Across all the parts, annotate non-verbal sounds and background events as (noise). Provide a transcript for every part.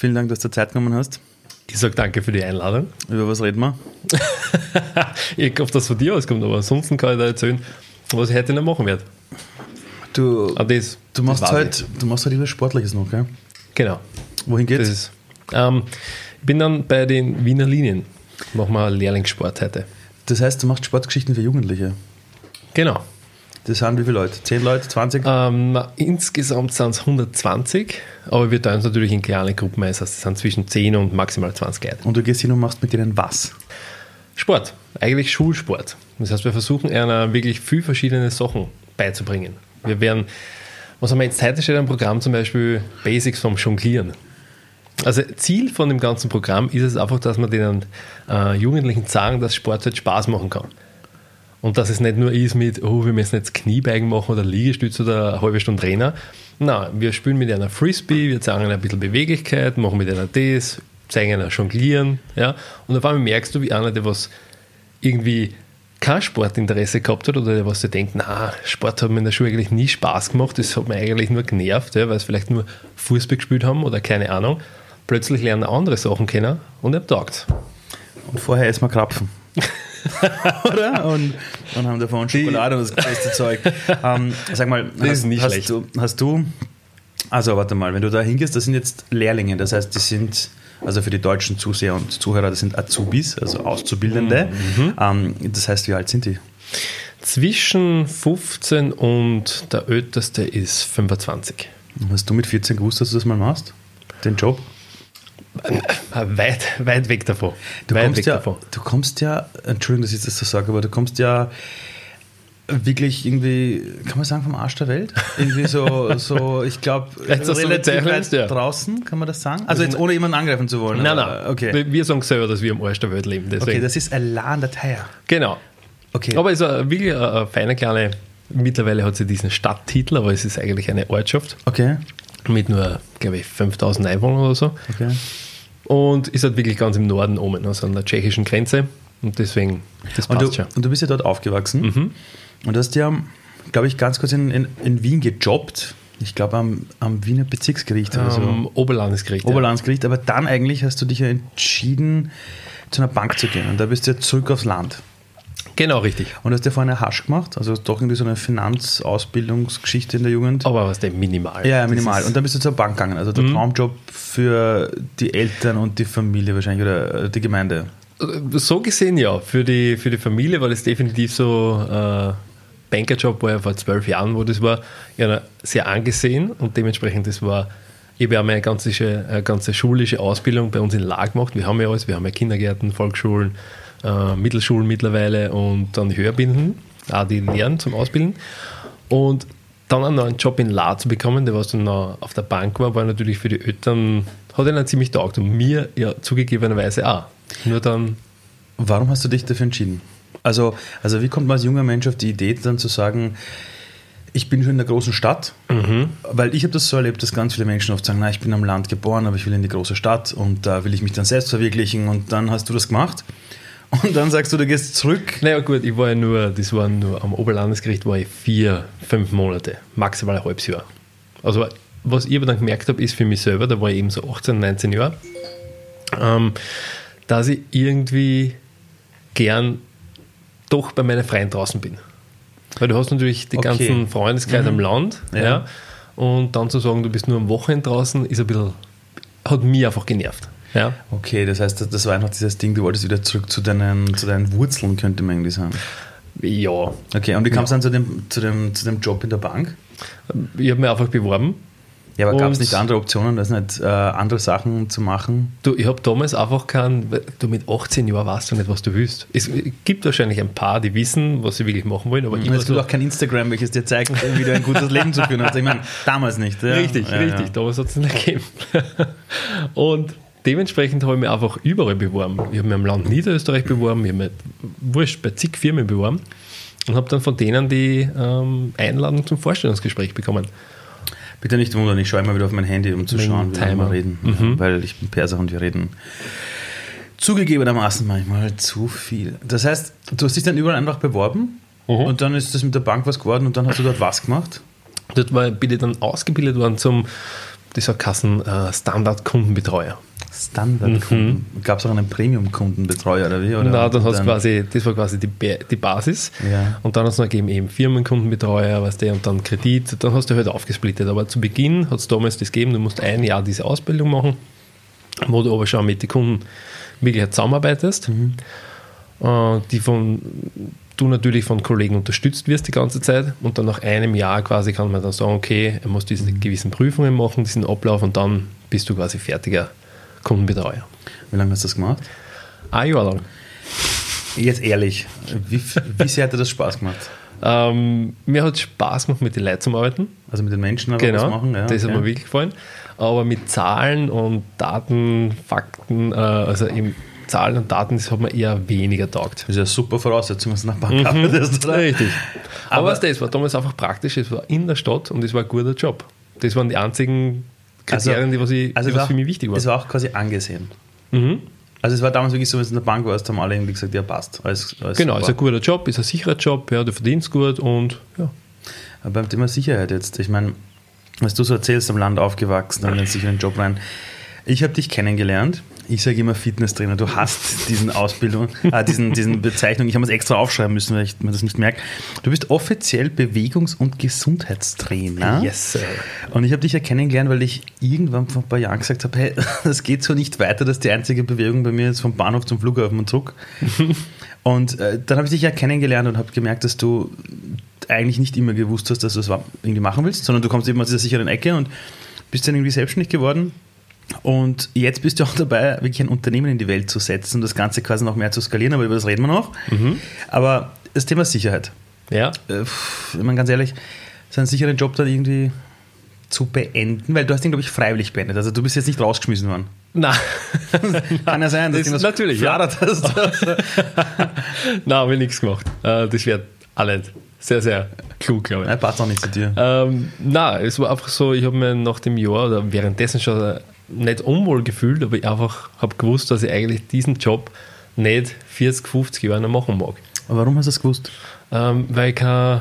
Vielen Dank, dass du Zeit genommen hast. Ich sage danke für die Einladung. Über was reden wir? (laughs) ich hoffe, dass von dir auskommt, aber ansonsten kann ich da erzählen, was ich heute noch machen werde. Du, ah, das, du, machst das halt, du machst halt etwas Sportliches noch, gell? Genau. Wohin geht's? Ist, ähm, ich bin dann bei den Wiener Linien. Machen wir Lehrlingssport heute. Das heißt, du machst Sportgeschichten für Jugendliche? Genau. Das sind wie viele Leute? 10 Leute? 20? Ähm, insgesamt sind es 120, aber wir teilen es natürlich in kleine Gruppen ein. Das heißt, es sind zwischen 10 und maximal 20 Leute. Und du gehst hin und machst mit denen was? Sport. Eigentlich Schulsport. Das heißt, wir versuchen einer wirklich viel verschiedene Sachen beizubringen. Wir werden, was haben wir jetzt heute steht am Programm zum Beispiel Basics vom Jonglieren. Also Ziel von dem ganzen Programm ist es einfach, dass man den äh, Jugendlichen sagen, dass Sport halt Spaß machen kann. Und dass es nicht nur ist mit, oh, wir müssen jetzt Kniebeugen machen oder Liegestütz oder eine halbe Stunde Trainer. Nein, wir spielen mit einer Frisbee, wir zeigen einer ein bisschen Beweglichkeit, machen mit einer das, zeigen einer Jonglieren. Ja? Und auf einmal merkst du, wie einer, der was irgendwie kein Sportinteresse gehabt hat oder der was der denkt, na, Sport hat mir in der Schule eigentlich nie Spaß gemacht, das hat mir eigentlich nur genervt, ja, weil es vielleicht nur Fußball gespielt haben oder keine Ahnung. Plötzlich lernen andere Sachen kennen und er taugt. Und vorher erstmal krapfen. (laughs) (laughs) Oder? Und, und haben davon Schokolade und das beste Zeug. Ähm, sag mal, das hast, ist nicht hast schlecht. Du, hast du, also warte mal, wenn du da hingehst, das sind jetzt Lehrlinge, das heißt, die sind, also für die deutschen Zuseher und Zuhörer, das sind Azubis, also Auszubildende. Mhm. Ähm, das heißt, wie alt sind die? Zwischen 15 und der älteste ist 25. Hast du mit 14 gewusst, dass du das mal machst? Den Job? Weit, weit weg davon. Du, weit kommst weg ja, davon. du kommst ja, Entschuldigung, dass ich das so sage, aber du kommst ja wirklich irgendwie, kann man sagen, vom Arsch der Welt? Irgendwie so, (laughs) so ich glaube, relativ weit ja. draußen, kann man das sagen? Also jetzt ohne jemanden angreifen zu wollen. Nein, nein. Okay. Wir sagen selber, dass wir am Arsch der Welt leben. Deswegen. Okay, das ist Elan der Teier. Genau. Okay. Aber es ist wirklich eine, eine feine kleine, mittlerweile hat sie diesen Stadttitel, aber es ist eigentlich eine Ortschaft. Okay. Mit nur, glaube ich, 5000 Einwohnern oder so. Okay. Und ist halt wirklich ganz im Norden oben, also an der tschechischen Grenze. Und deswegen, das passt und du, schon. Und du bist ja dort aufgewachsen. Mhm. Und hast ja, glaube ich, ganz kurz in, in, in Wien gejobbt. Ich glaube am, am Wiener Bezirksgericht oder so. Um, Oberlandesgericht. Oberlandesgericht. Aber dann eigentlich hast du dich ja entschieden, zu einer Bank zu gehen. Und da bist du ja zurück aufs Land. Genau, richtig. Und hast ja vorhin Hasch gemacht, also doch irgendwie so eine Finanzausbildungsgeschichte in der Jugend. Aber was denn minimal? Ja, minimal. Und dann bist du zur Bank gegangen. Also der mhm. Traumjob für die Eltern und die Familie wahrscheinlich oder die Gemeinde. So gesehen ja. Für die, für die Familie war das definitiv so. Äh, Bankerjob war ja vor zwölf Jahren, wo das war, ja, sehr angesehen und dementsprechend das war ich habe ja meine ganze, eine ganze schulische Ausbildung bei uns in La gemacht. Wir haben ja alles, wir haben ja Kindergärten, Volksschulen, äh, Mittelschulen mittlerweile und dann die Höherbilden, auch die Lehren zum Ausbilden. Und dann einen neuen Job in La zu bekommen, der was dann noch auf der Bank war, war natürlich für die Eltern, hat ihnen ziemlich taugt und mir ja zugegebenerweise auch. Nur dann. Warum hast du dich dafür entschieden? Also, also wie kommt man als junger Mensch auf die Idee, dann zu sagen, ich bin schon in der großen Stadt, mhm. weil ich habe das so erlebt, dass ganz viele Menschen oft sagen, na, ich bin am Land geboren, aber ich will in die große Stadt und da will ich mich dann selbst verwirklichen und dann hast du das gemacht und dann sagst du, du gehst zurück. Naja gut, ich war ja nur, das war nur am Oberlandesgericht war ich vier, fünf Monate, maximal ein halbes Jahr. Also was ich aber dann gemerkt habe, ist für mich selber, da war ich eben so 18, 19 Jahre, ähm, dass ich irgendwie gern doch bei meinen Freien draußen bin. Weil du hast natürlich die okay. ganzen Freundeskreise mhm. am Land, ja. ja. Und dann zu sagen, du bist nur am Wochenende draußen, ist ein bisschen, hat mich einfach genervt. Ja. Okay, das heißt, das war einfach dieses Ding, du wolltest wieder zurück zu deinen, zu deinen Wurzeln, könnte man irgendwie sagen. Ja. Okay, und wie kam es ja. dann zu dem, zu, dem, zu dem Job in der Bank? Ich habe mich einfach beworben. Ja, aber gab es nicht andere Optionen, das nicht äh, andere Sachen zu machen? Du, ich habe damals einfach keinen, du mit 18 Jahren weißt du nicht, was du willst. Es gibt wahrscheinlich ein paar, die wissen, was sie wirklich machen wollen, aber mhm. Es gibt so auch kein Instagram, welches dir zeigt, wie du ein gutes Leben zu führen hast. Ich meine, damals nicht. Ja? Richtig, ja, richtig, ja. damals hat es nicht gegeben. (laughs) Und dementsprechend habe ich mich einfach überall beworben. Ich habe mich im Land Niederösterreich beworben, ich habe mich wurscht bei zig Firmen beworben und habe dann von denen die ähm, Einladung zum Vorstellungsgespräch bekommen. Bitte nicht wundern, ich schaue immer wieder auf mein Handy, um zu Wegen schauen, wie wir reden. Mhm. Weil ich bin Perser und wir reden zugegebenermaßen manchmal zu viel. Das heißt, du hast dich dann überall einfach beworben mhm. und dann ist das mit der Bank was geworden und dann hast du dort was gemacht? Dort war, bin ich dann ausgebildet worden zum das war Kassen äh, Standard-Kundenbetreuer. Standardkunden. Mhm. Gab es auch einen Premium-Kundenbetreuer oder wie? Oder? Nein, dann hast quasi, das war quasi die, die Basis. Ja. Und dann hast du noch gegeben eben Firmenkundenbetreuer, was der und dann Kredit. Dann hast du halt aufgesplittet. Aber zu Beginn hat es damals das gegeben, du musst ein Jahr diese Ausbildung machen, wo du aber schon mit den Kunden wirklich zusammenarbeitest. Mhm. Äh, die von du natürlich von Kollegen unterstützt wirst die ganze Zeit und dann nach einem Jahr quasi kann man dann sagen, okay, er muss diese gewissen Prüfungen machen, diesen Ablauf und dann bist du quasi fertiger Kundenbetreuer. Wie lange hast du das gemacht? Ein Jahr lang. Jetzt ehrlich, wie, wie sehr hat dir das Spaß gemacht? Ähm, mir hat es Spaß gemacht, mit den Leuten zu arbeiten. Also mit den Menschen aber genau, was machen? Ja, das okay. hat mir wirklich gefallen. Aber mit Zahlen und Daten, Fakten, äh, also eben Zahlen und Daten, das hat mir eher weniger taugt. Das ist ja super Voraussetzung, dass du nach Bank mhm, arbeitest, oder? (laughs) Richtig. Aber, aber das war damals einfach praktisch, es war in der Stadt und es war ein guter Job. Das waren die einzigen Kriterien, also, die, was, ich, also die was für mich wichtig waren. Es war auch quasi angesehen. Mhm. Also es war damals wirklich so, wenn du in der Bank warst, haben alle irgendwie gesagt, ja passt. Alles, alles genau, super. ist ein guter Job, ist ein sicherer Job, ja, du verdienst gut und ja. Aber beim Thema Sicherheit jetzt, ich meine, was du so erzählst, am Land aufgewachsen, in einen sicheren Job rein. Ich habe dich kennengelernt ich sage immer Fitnesstrainer. Du hast diesen Ausbildung, äh, diesen, diesen Bezeichnung. Ich habe es extra aufschreiben müssen, weil ich mir das nicht merke. Du bist offiziell Bewegungs- und Gesundheitstrainer. Yes, sir. Und ich habe dich ja kennengelernt, weil ich irgendwann vor ein paar Jahren gesagt habe, hey, (laughs) das geht so nicht weiter, dass die einzige Bewegung bei mir ist vom Bahnhof zum Flughafen und zurück. (laughs) und äh, dann habe ich dich ja kennengelernt und habe gemerkt, dass du eigentlich nicht immer gewusst hast, dass du das irgendwie machen willst, sondern du kommst eben aus dieser sicheren Ecke und bist dann irgendwie selbstständig geworden und jetzt bist du auch dabei, wirklich ein Unternehmen in die Welt zu setzen und das Ganze quasi noch mehr zu skalieren, aber über das reden wir noch. Mhm. Aber das Thema Sicherheit. Ja. Äh, wenn man ganz ehrlich, so einen sicheren Job dann irgendwie zu beenden, weil du hast ihn, glaube ich, freiwillig beendet. Also du bist jetzt nicht rausgeschmissen worden. (laughs) Nein. (laughs) Kann ja sein, dass das natürlich ja. hast. (laughs) Nein, habe ich nichts gemacht. Äh, das wäre alles sehr, sehr klug, glaube ich. Nein, passt auch nicht zu dir. Ähm, nein, es war einfach so, ich habe mir nach dem Jahr oder währenddessen schon nicht unwohl gefühlt, aber ich einfach habe gewusst, dass ich eigentlich diesen Job nicht 40, 50 Jahre machen mag. Aber warum hast du das gewusst? Ähm, weil ich kein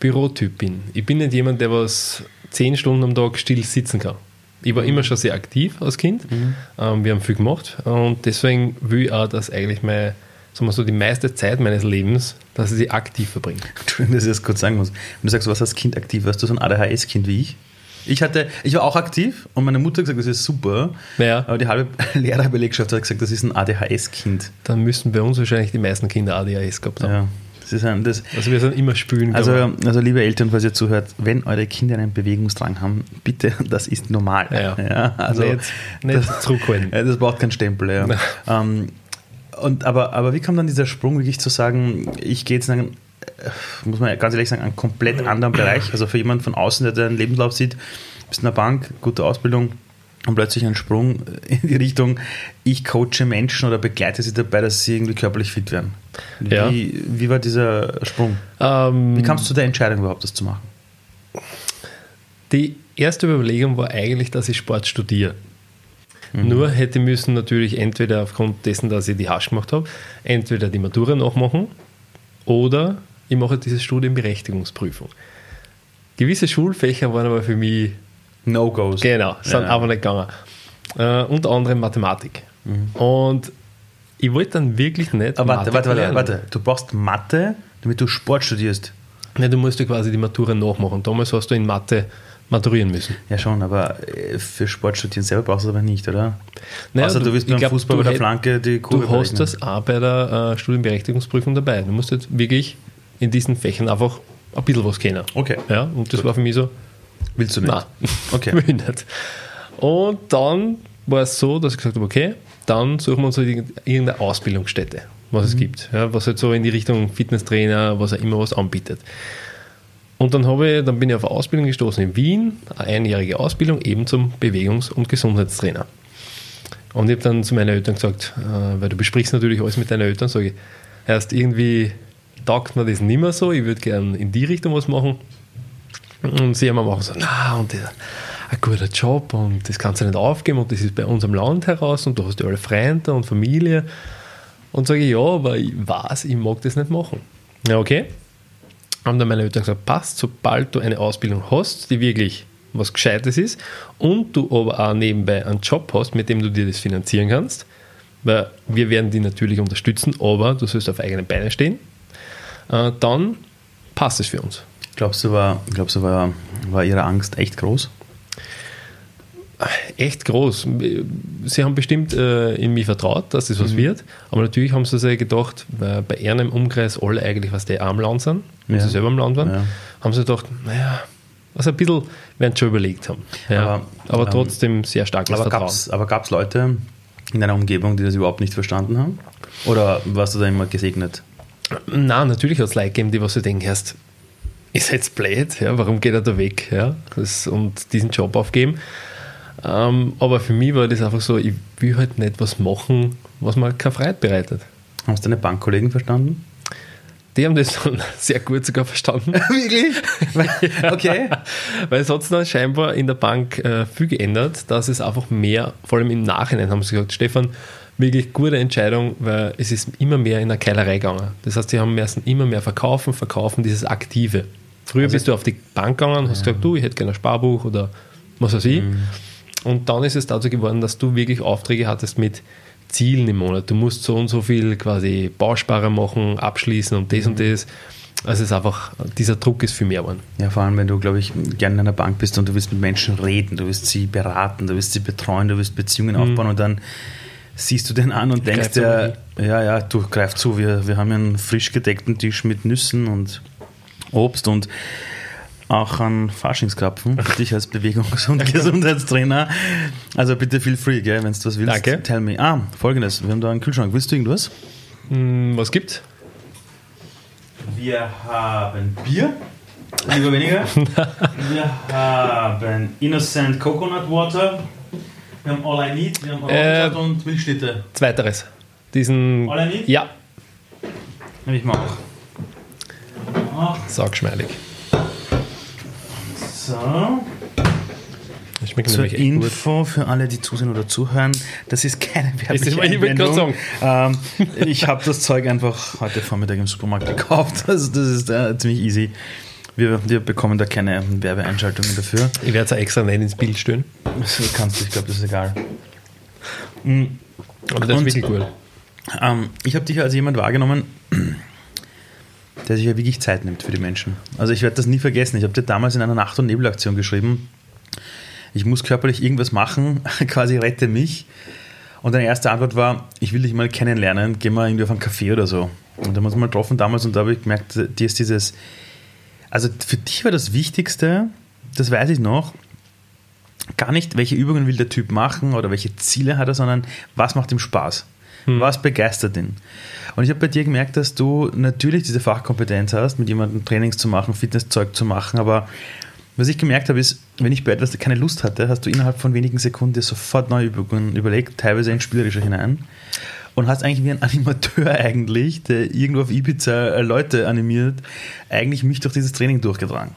Bürotyp bin. Ich bin nicht jemand, der was 10 Stunden am Tag still sitzen kann. Ich war mhm. immer schon sehr aktiv als Kind. Mhm. Ähm, wir haben viel gemacht und deswegen will ich auch, dass eigentlich meine, sagen wir so, die meiste Zeit meines Lebens, dass ich sie aktiv verbringe. (laughs) Entschuldigung, dass ich das kurz sagen muss. Wenn du sagst, was als Kind aktiv warst, du so ein ADHS-Kind wie ich? Ich hatte, ich war auch aktiv und meine Mutter hat gesagt, das ist super. Ja. Aber die halbe (laughs) Lehrerbelegschaft hat gesagt, das ist ein ADHS-Kind. Dann müssten bei uns wahrscheinlich die meisten Kinder ADHS gehabt haben. Ja. Das ist ein, das, also wir sind immer spülen. Also, also liebe Eltern, falls ihr zuhört, wenn eure Kinder einen Bewegungsdrang haben, bitte, (laughs) das ist normal. Ja, ja also nicht, nicht das, zurückholen. (laughs) Das braucht keinen Stempel. Ja. ähm, und, aber, aber wie kam dann dieser Sprung wirklich zu sagen, ich gehe jetzt in einen muss man ganz ehrlich sagen, einen komplett anderen Bereich. Also für jemanden von außen, der deinen Lebenslauf sieht, bist in der Bank, gute Ausbildung und plötzlich ein Sprung in die Richtung, ich coache Menschen oder begleite sie dabei, dass sie irgendwie körperlich fit werden. Wie, ja. wie war dieser Sprung? Ähm, wie kamst du zu der Entscheidung überhaupt, das zu machen? Die erste Überlegung war eigentlich, dass ich Sport studiere. Mhm. Nur hätte müssen natürlich entweder aufgrund dessen, dass ich die Hasch gemacht habe, entweder die Matura nachmachen oder ich mache diese Studienberechtigungsprüfung. Gewisse Schulfächer waren aber für mich No-Gos. Genau, sind ja. aber nicht gegangen. Äh, unter anderem Mathematik. Mhm. Und ich wollte dann wirklich nicht. Aber warte, warte, warte, warte, du brauchst Mathe, damit du Sport studierst. Ja, du musst ja quasi die Matura nachmachen. Damals hast du in Mathe maturieren müssen. Ja, schon, aber äh, für Sport studieren selber brauchst du es aber nicht, oder? Naja, Außer du, du wirst beim glaub, Fußball bei der Flanke die Kurve Du hast das auch bei der äh, Studienberechtigungsprüfung dabei. Du musst jetzt wirklich in diesen Fächern einfach ein bisschen was kennen. Okay. Ja, und das Gut. war für mich so. Willst du nicht? Nein, (laughs) okay. will nicht. Und dann war es so, dass ich gesagt habe, okay, dann suchen wir uns halt irgendeine Ausbildungsstätte, was mhm. es gibt. Ja, was halt so in die Richtung Fitnesstrainer, was auch immer was anbietet. Und dann, habe ich, dann bin ich auf eine Ausbildung gestoßen in Wien, eine einjährige Ausbildung, eben zum Bewegungs- und Gesundheitstrainer. Und ich habe dann zu meinen Eltern gesagt, äh, weil du besprichst natürlich alles mit deinen Eltern, sage ich, erst irgendwie taugt mir das nicht mehr so, ich würde gerne in die Richtung was machen. Und sie haben auch so, na, und das, ein guter Job und das kannst du nicht aufgeben und das ist bei unserem Land heraus und du hast ja alle Freunde und Familie. Und sage ich, ja, aber ich weiß, ich mag das nicht machen. Ja, okay. Haben dann meine Eltern gesagt, passt, sobald du eine Ausbildung hast, die wirklich was Gescheites ist und du aber auch nebenbei einen Job hast, mit dem du dir das finanzieren kannst, weil wir werden die natürlich unterstützen, aber du sollst auf eigenen Beinen stehen, äh, dann passt es für uns. Glaubst du, war, glaubst du war, war ihre Angst echt groß? echt groß. Sie haben bestimmt äh, in mich vertraut, dass das was mhm. wird, aber natürlich haben sie sich gedacht, weil bei ihren im Umkreis alle eigentlich, was die am Land sind, wenn ja. sie selber im Land waren, ja. haben sie gedacht, naja, was ein bisschen werden schon überlegt haben. Ja, aber, aber ähm, trotzdem sehr starkes aber Vertrauen. Gab's, aber gab es Leute in deiner Umgebung, die das überhaupt nicht verstanden haben? Oder warst du da immer gesegnet? Nein, natürlich hat es Leute gegeben, die was du denken, erst ist jetzt blöd, ja, warum geht er da weg ja, das, und diesen Job aufgeben. Ähm, aber für mich war das einfach so, ich will halt nicht was machen, was mir keine Freiheit bereitet. Hast du deine Bankkollegen verstanden? Die haben das dann (laughs) sehr gut sogar verstanden. (laughs) Wirklich? (laughs) okay. Weil es hat sich dann scheinbar in der Bank äh, viel geändert, dass es einfach mehr, vor allem im Nachhinein haben sie gesagt, Stefan, wirklich gute Entscheidung, weil es ist immer mehr in der Keilerei gegangen. Das heißt, sie haben müssen immer mehr verkaufen, verkaufen, dieses Aktive. Früher also bist du auf die Bank gegangen, hast ja. gesagt, du, ich hätte gerne ein Sparbuch oder was weiß ich. Mhm. Und dann ist es dazu geworden, dass du wirklich Aufträge hattest mit Zielen im Monat. Du musst so und so viel quasi Bausparer machen, abschließen und das mhm. und das. Also es ist einfach, dieser Druck ist viel mehr geworden. Ja, vor allem, wenn du, glaube ich, gerne in einer Bank bist und du willst mit Menschen reden, du willst sie beraten, du willst sie betreuen, du willst Beziehungen mhm. aufbauen und dann siehst du den an und denkst dir, ja, ja, du greif zu, wir, wir haben einen frisch gedeckten Tisch mit Nüssen und Obst und auch an Faschingskrapfen für (laughs) dich als Bewegungs- und Gesundheitstrainer. Also bitte feel free, wenn du was willst. Danke. Tell me. Ah, folgendes: Wir haben da einen Kühlschrank. Willst du irgendwas? Hm, was gibt's? Wir haben Bier, lieber weniger. (laughs) Wir haben Innocent Coconut Water. Wir haben All I Need. Wir haben Orangensaft äh, und Milchschnitte. Zweiteres. Diesen. All I Need? Ja. Nehme ich mal auch. Saugschmeidig. So. Zur Info gut. für alle, die zusehen oder zuhören, das ist keine (laughs) Einwendung. Ähm, ich habe das Zeug einfach heute Vormittag im Supermarkt gekauft. (laughs) Also das ist äh, ziemlich easy. Wir, wir, bekommen da keine Werbeeinschaltungen dafür. Ich werde es ins Bild ins Bild stellen. Das kannst du, ich glaube, das ist egal. Mhm. Aber das Und, ist wirklich cool. Ähm, ich habe dich als jemand wahrgenommen, der sich ja wirklich Zeit nimmt für die Menschen. Also ich werde das nie vergessen. Ich habe dir damals in einer Nacht- und Nebelaktion geschrieben, ich muss körperlich irgendwas machen, (laughs) quasi rette mich. Und deine erste Antwort war, ich will dich mal kennenlernen, geh mal irgendwie auf einen Café oder so. Und da haben wir uns mal getroffen damals und da habe ich gemerkt, dir ist dieses, also für dich war das Wichtigste, das weiß ich noch, gar nicht, welche Übungen will der Typ machen oder welche Ziele hat er, sondern was macht ihm Spaß. Hm. Was begeistert ihn? Und ich habe bei dir gemerkt, dass du natürlich diese Fachkompetenz hast, mit jemandem Trainings zu machen, Fitnesszeug zu machen, aber was ich gemerkt habe, ist, wenn ich bei etwas keine Lust hatte, hast du innerhalb von wenigen Sekunden dir sofort neue Übungen überlegt, teilweise in spielerischer hinein. Und hast eigentlich wie ein Animateur (laughs) eigentlich, der irgendwo auf Ibiza äh, Leute animiert, eigentlich mich durch dieses Training durchgetragen.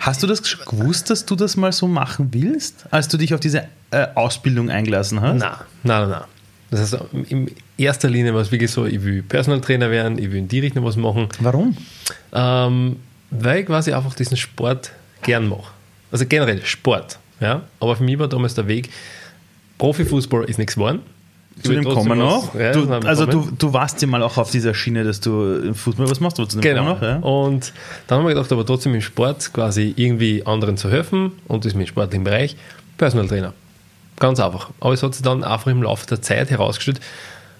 Hast du das gewusst, dass du das mal so machen willst, als du dich auf diese äh, Ausbildung eingelassen hast? Nein, nein, nein. Das heißt, in erster Linie war es wirklich so, ich will Personal Trainer werden, ich will in die Richtung was machen. Warum? Ähm, weil ich quasi einfach diesen Sport gern mache. Also generell Sport. Ja? Aber für mich war damals der Weg, Profifußball ist nichts geworden. Zu dem kommen wir noch. Ja, du, also du, du warst ja mal auch auf dieser Schiene, dass du im Fußball was machst, du zu dem genau. noch. Ja? Und dann haben wir gedacht, aber trotzdem im Sport quasi irgendwie anderen zu helfen und das mit sportlichen Bereich, Personal Trainer. Ganz einfach. Aber es hat sich dann einfach im Laufe der Zeit herausgestellt,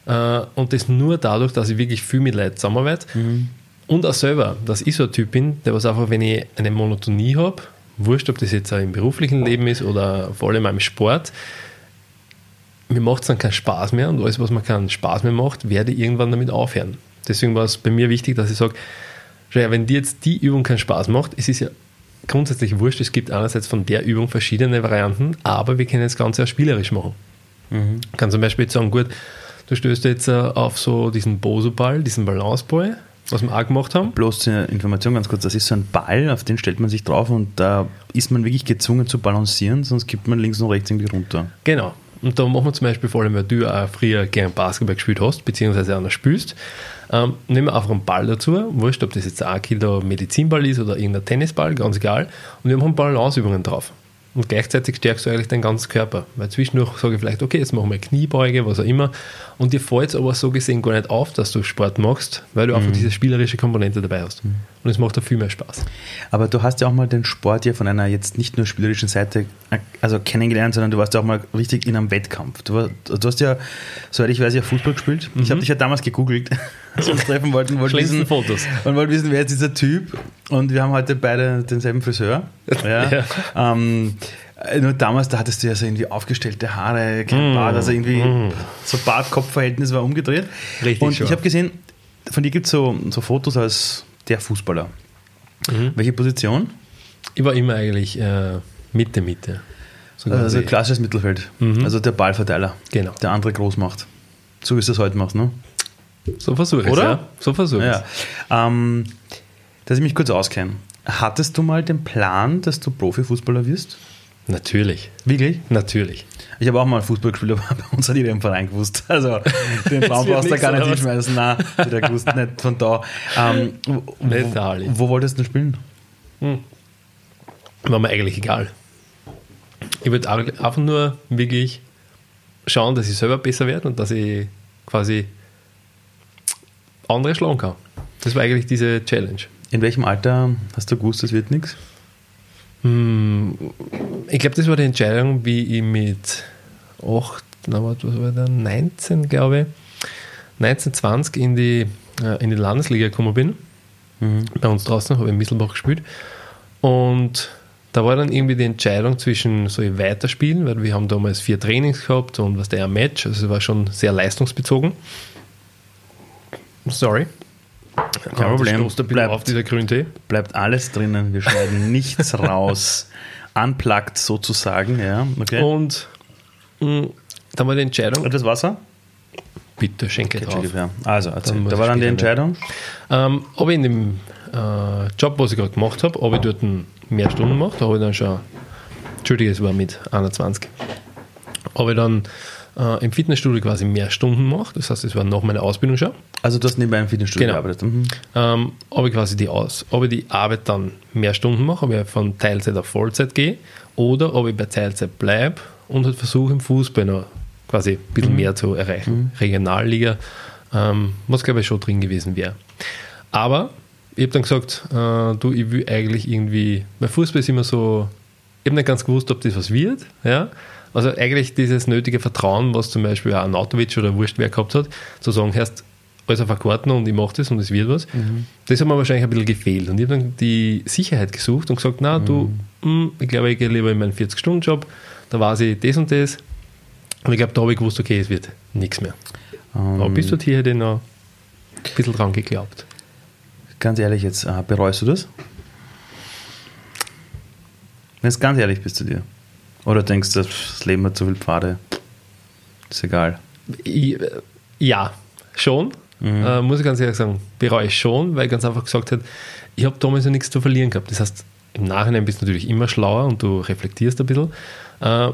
äh, und das nur dadurch, dass ich wirklich viel mit Leuten zusammenarbeite. Mhm. Und auch selber, dass ich so ein Typ bin, der was einfach, wenn ich eine Monotonie habe, wurscht, ob das jetzt auch im beruflichen Leben ist oder vor allem im Sport, mir macht es dann keinen Spaß mehr und alles, was mir keinen Spaß mehr macht, werde ich irgendwann damit aufhören. Deswegen war es bei mir wichtig, dass ich sage, wenn dir jetzt die Übung keinen Spaß macht, es ist ja grundsätzlich wurscht, es gibt einerseits von der Übung verschiedene Varianten, aber wir können das Ganze auch spielerisch machen. Mhm. Ich kann zum Beispiel sagen, gut, du stößt jetzt äh, auf so diesen Boso-Ball, diesen Balanceball, was wir auch gemacht haben. Bloß zur Information ganz kurz, das ist so ein Ball, auf den stellt man sich drauf und da ist man wirklich gezwungen zu balancieren, sonst gibt man links und rechts irgendwie runter. Genau. Und da machen wir zum Beispiel, vor allem, weil du auch früher gerne Basketball gespielt hast, beziehungsweise auch noch spielst, ähm, nehmen wir einfach einen Ball dazu, wurscht, ob das jetzt ein Kilo Medizinball ist oder irgendein Tennisball, ganz egal. Und wir machen Balanceübungen drauf. Und gleichzeitig stärkst du eigentlich deinen ganzen Körper. Weil zwischendurch sage ich vielleicht, okay, jetzt machen wir Kniebeuge, was auch immer. Und dir fällt es aber so gesehen gar nicht auf, dass du Sport machst, weil du mhm. einfach diese spielerische Komponente dabei hast. Mhm. Und es macht da viel mehr Spaß. Aber du hast ja auch mal den Sport ja von einer jetzt nicht nur spielerischen Seite also kennengelernt, sondern du warst ja auch mal richtig in einem Wettkampf. Du, war, du hast ja, soweit ich weiß, ja Fußball gespielt. Mhm. Ich habe dich ja damals gegoogelt, (laughs) wir uns treffen wollten. wollten wissen, Fotos. Und wollten wissen, wer ist dieser Typ. Und wir haben heute beide denselben Friseur. (laughs) Ja. ja. Ähm, nur damals, da hattest du ja so irgendwie aufgestellte Haare, kein mm, Bart, also irgendwie mm. so Bart-Kopf-Verhältnis war umgedreht. Richtig. Und ich habe gesehen, von dir gibt es so, so Fotos als der Fußballer. Mhm. Welche Position? Ich war immer eigentlich äh, Mitte, Mitte. So also klassisches Mittelfeld. Mhm. Also der Ballverteiler. Genau. Der andere groß macht. So wie du es heute machst, ne? So versuche ich es, ja. So versuche ich ja. ähm, Dass ich mich kurz auskenne. Hattest du mal den Plan, dass du Profifußballer wirst? Natürlich. Wirklich? Natürlich. Ich habe auch mal Fußball gespielt, aber (laughs) bei uns hat jeder im Verein gewusst. Also (laughs) den Traum brauchst du gar nicht hinschmeißen. Nein, jeder gewusst, nicht von da. Ähm, wo, wo, wolltest du spielen? Hm. War mir eigentlich egal. Ich wollte einfach nur wirklich schauen, dass ich selber besser werde und dass ich quasi andere schlagen kann. Das war eigentlich diese Challenge. In welchem Alter hast du gewusst, das wird nichts? Hm, ich glaube, das war die Entscheidung, wie ich mit 8, na, was war da, 19, glaube ich, 19, 20 in die, äh, in die Landesliga gekommen bin. Mhm. Bei uns draußen habe ich in Misselbach gespielt. Und da war dann irgendwie die Entscheidung zwischen, ich weiterspielen, weil wir haben damals vier Trainings gehabt und was der ein Match, also es war schon sehr leistungsbezogen. Sorry. Kein Problem. Bleibt, auf dieser Grüntee. Bleibt alles drinnen. Wir schneiden (laughs) nichts raus. Unplugged sozusagen. Ja, okay. Und mh, mm, dann war die Entscheidung. Und das Wasser? Bitte, schenke okay, drauf. Ja. Also, erzähl. da war dann die Entscheidung? Ähm, ob ich in dem äh, Job, was ich gerade gemacht habe, ob ich dort mehr Stunden mache, da habe ich dann schon, Entschuldige, es war mit 21, ob ich dann äh, im Fitnessstudio quasi mehr Stunden mache, das heißt, es war nach meiner Ausbildung schon. Also du hast nebenbei im Fitnessstudio genau. gearbeitet? Mhm. Ähm, ob ich quasi die, Aus, ob ich die Arbeit dann mehr Stunden mache, ob ich von Teilzeit auf Vollzeit gehe oder ob ich bei Teilzeit bleibe und halt versuche im Fußball noch quasi ein bisschen mhm. mehr zu erreichen. Mhm. Regionalliga, ähm, was glaube ich schon drin gewesen wäre. Aber ich habe dann gesagt, äh, du, ich will eigentlich irgendwie, mein Fußball ist immer so, ich habe nicht ganz gewusst, ob das was wird, ja, also eigentlich dieses nötige Vertrauen, was zum Beispiel auch Anatovic oder Wurscht wer gehabt hat, zu sagen, erst alles auf Karten und ich mache das und es wird was, mhm. das hat mir wahrscheinlich ein bisschen gefehlt. Und ich habe dann die Sicherheit gesucht und gesagt, na du, mh, ich glaube, ich gehe lieber in meinen 40-Stunden-Job, da weiß ich das und das. Und ich glaube, da habe ich gewusst, okay, es wird nichts mehr. Um, Aber bis dorthin hätte ich noch ein bisschen dran geglaubt. Ganz ehrlich jetzt, äh, bereust du das? Wenn du ganz ehrlich bist zu dir. Oder denkst du, das Leben hat zu viele Pfade? Ist egal. Ja, schon. Mhm. Äh, muss ich ganz ehrlich sagen, bereue ich schon, weil ich ganz einfach gesagt habe, ich habe damals ja nichts zu verlieren gehabt. Das heißt, im Nachhinein bist du natürlich immer schlauer und du reflektierst ein bisschen. Äh,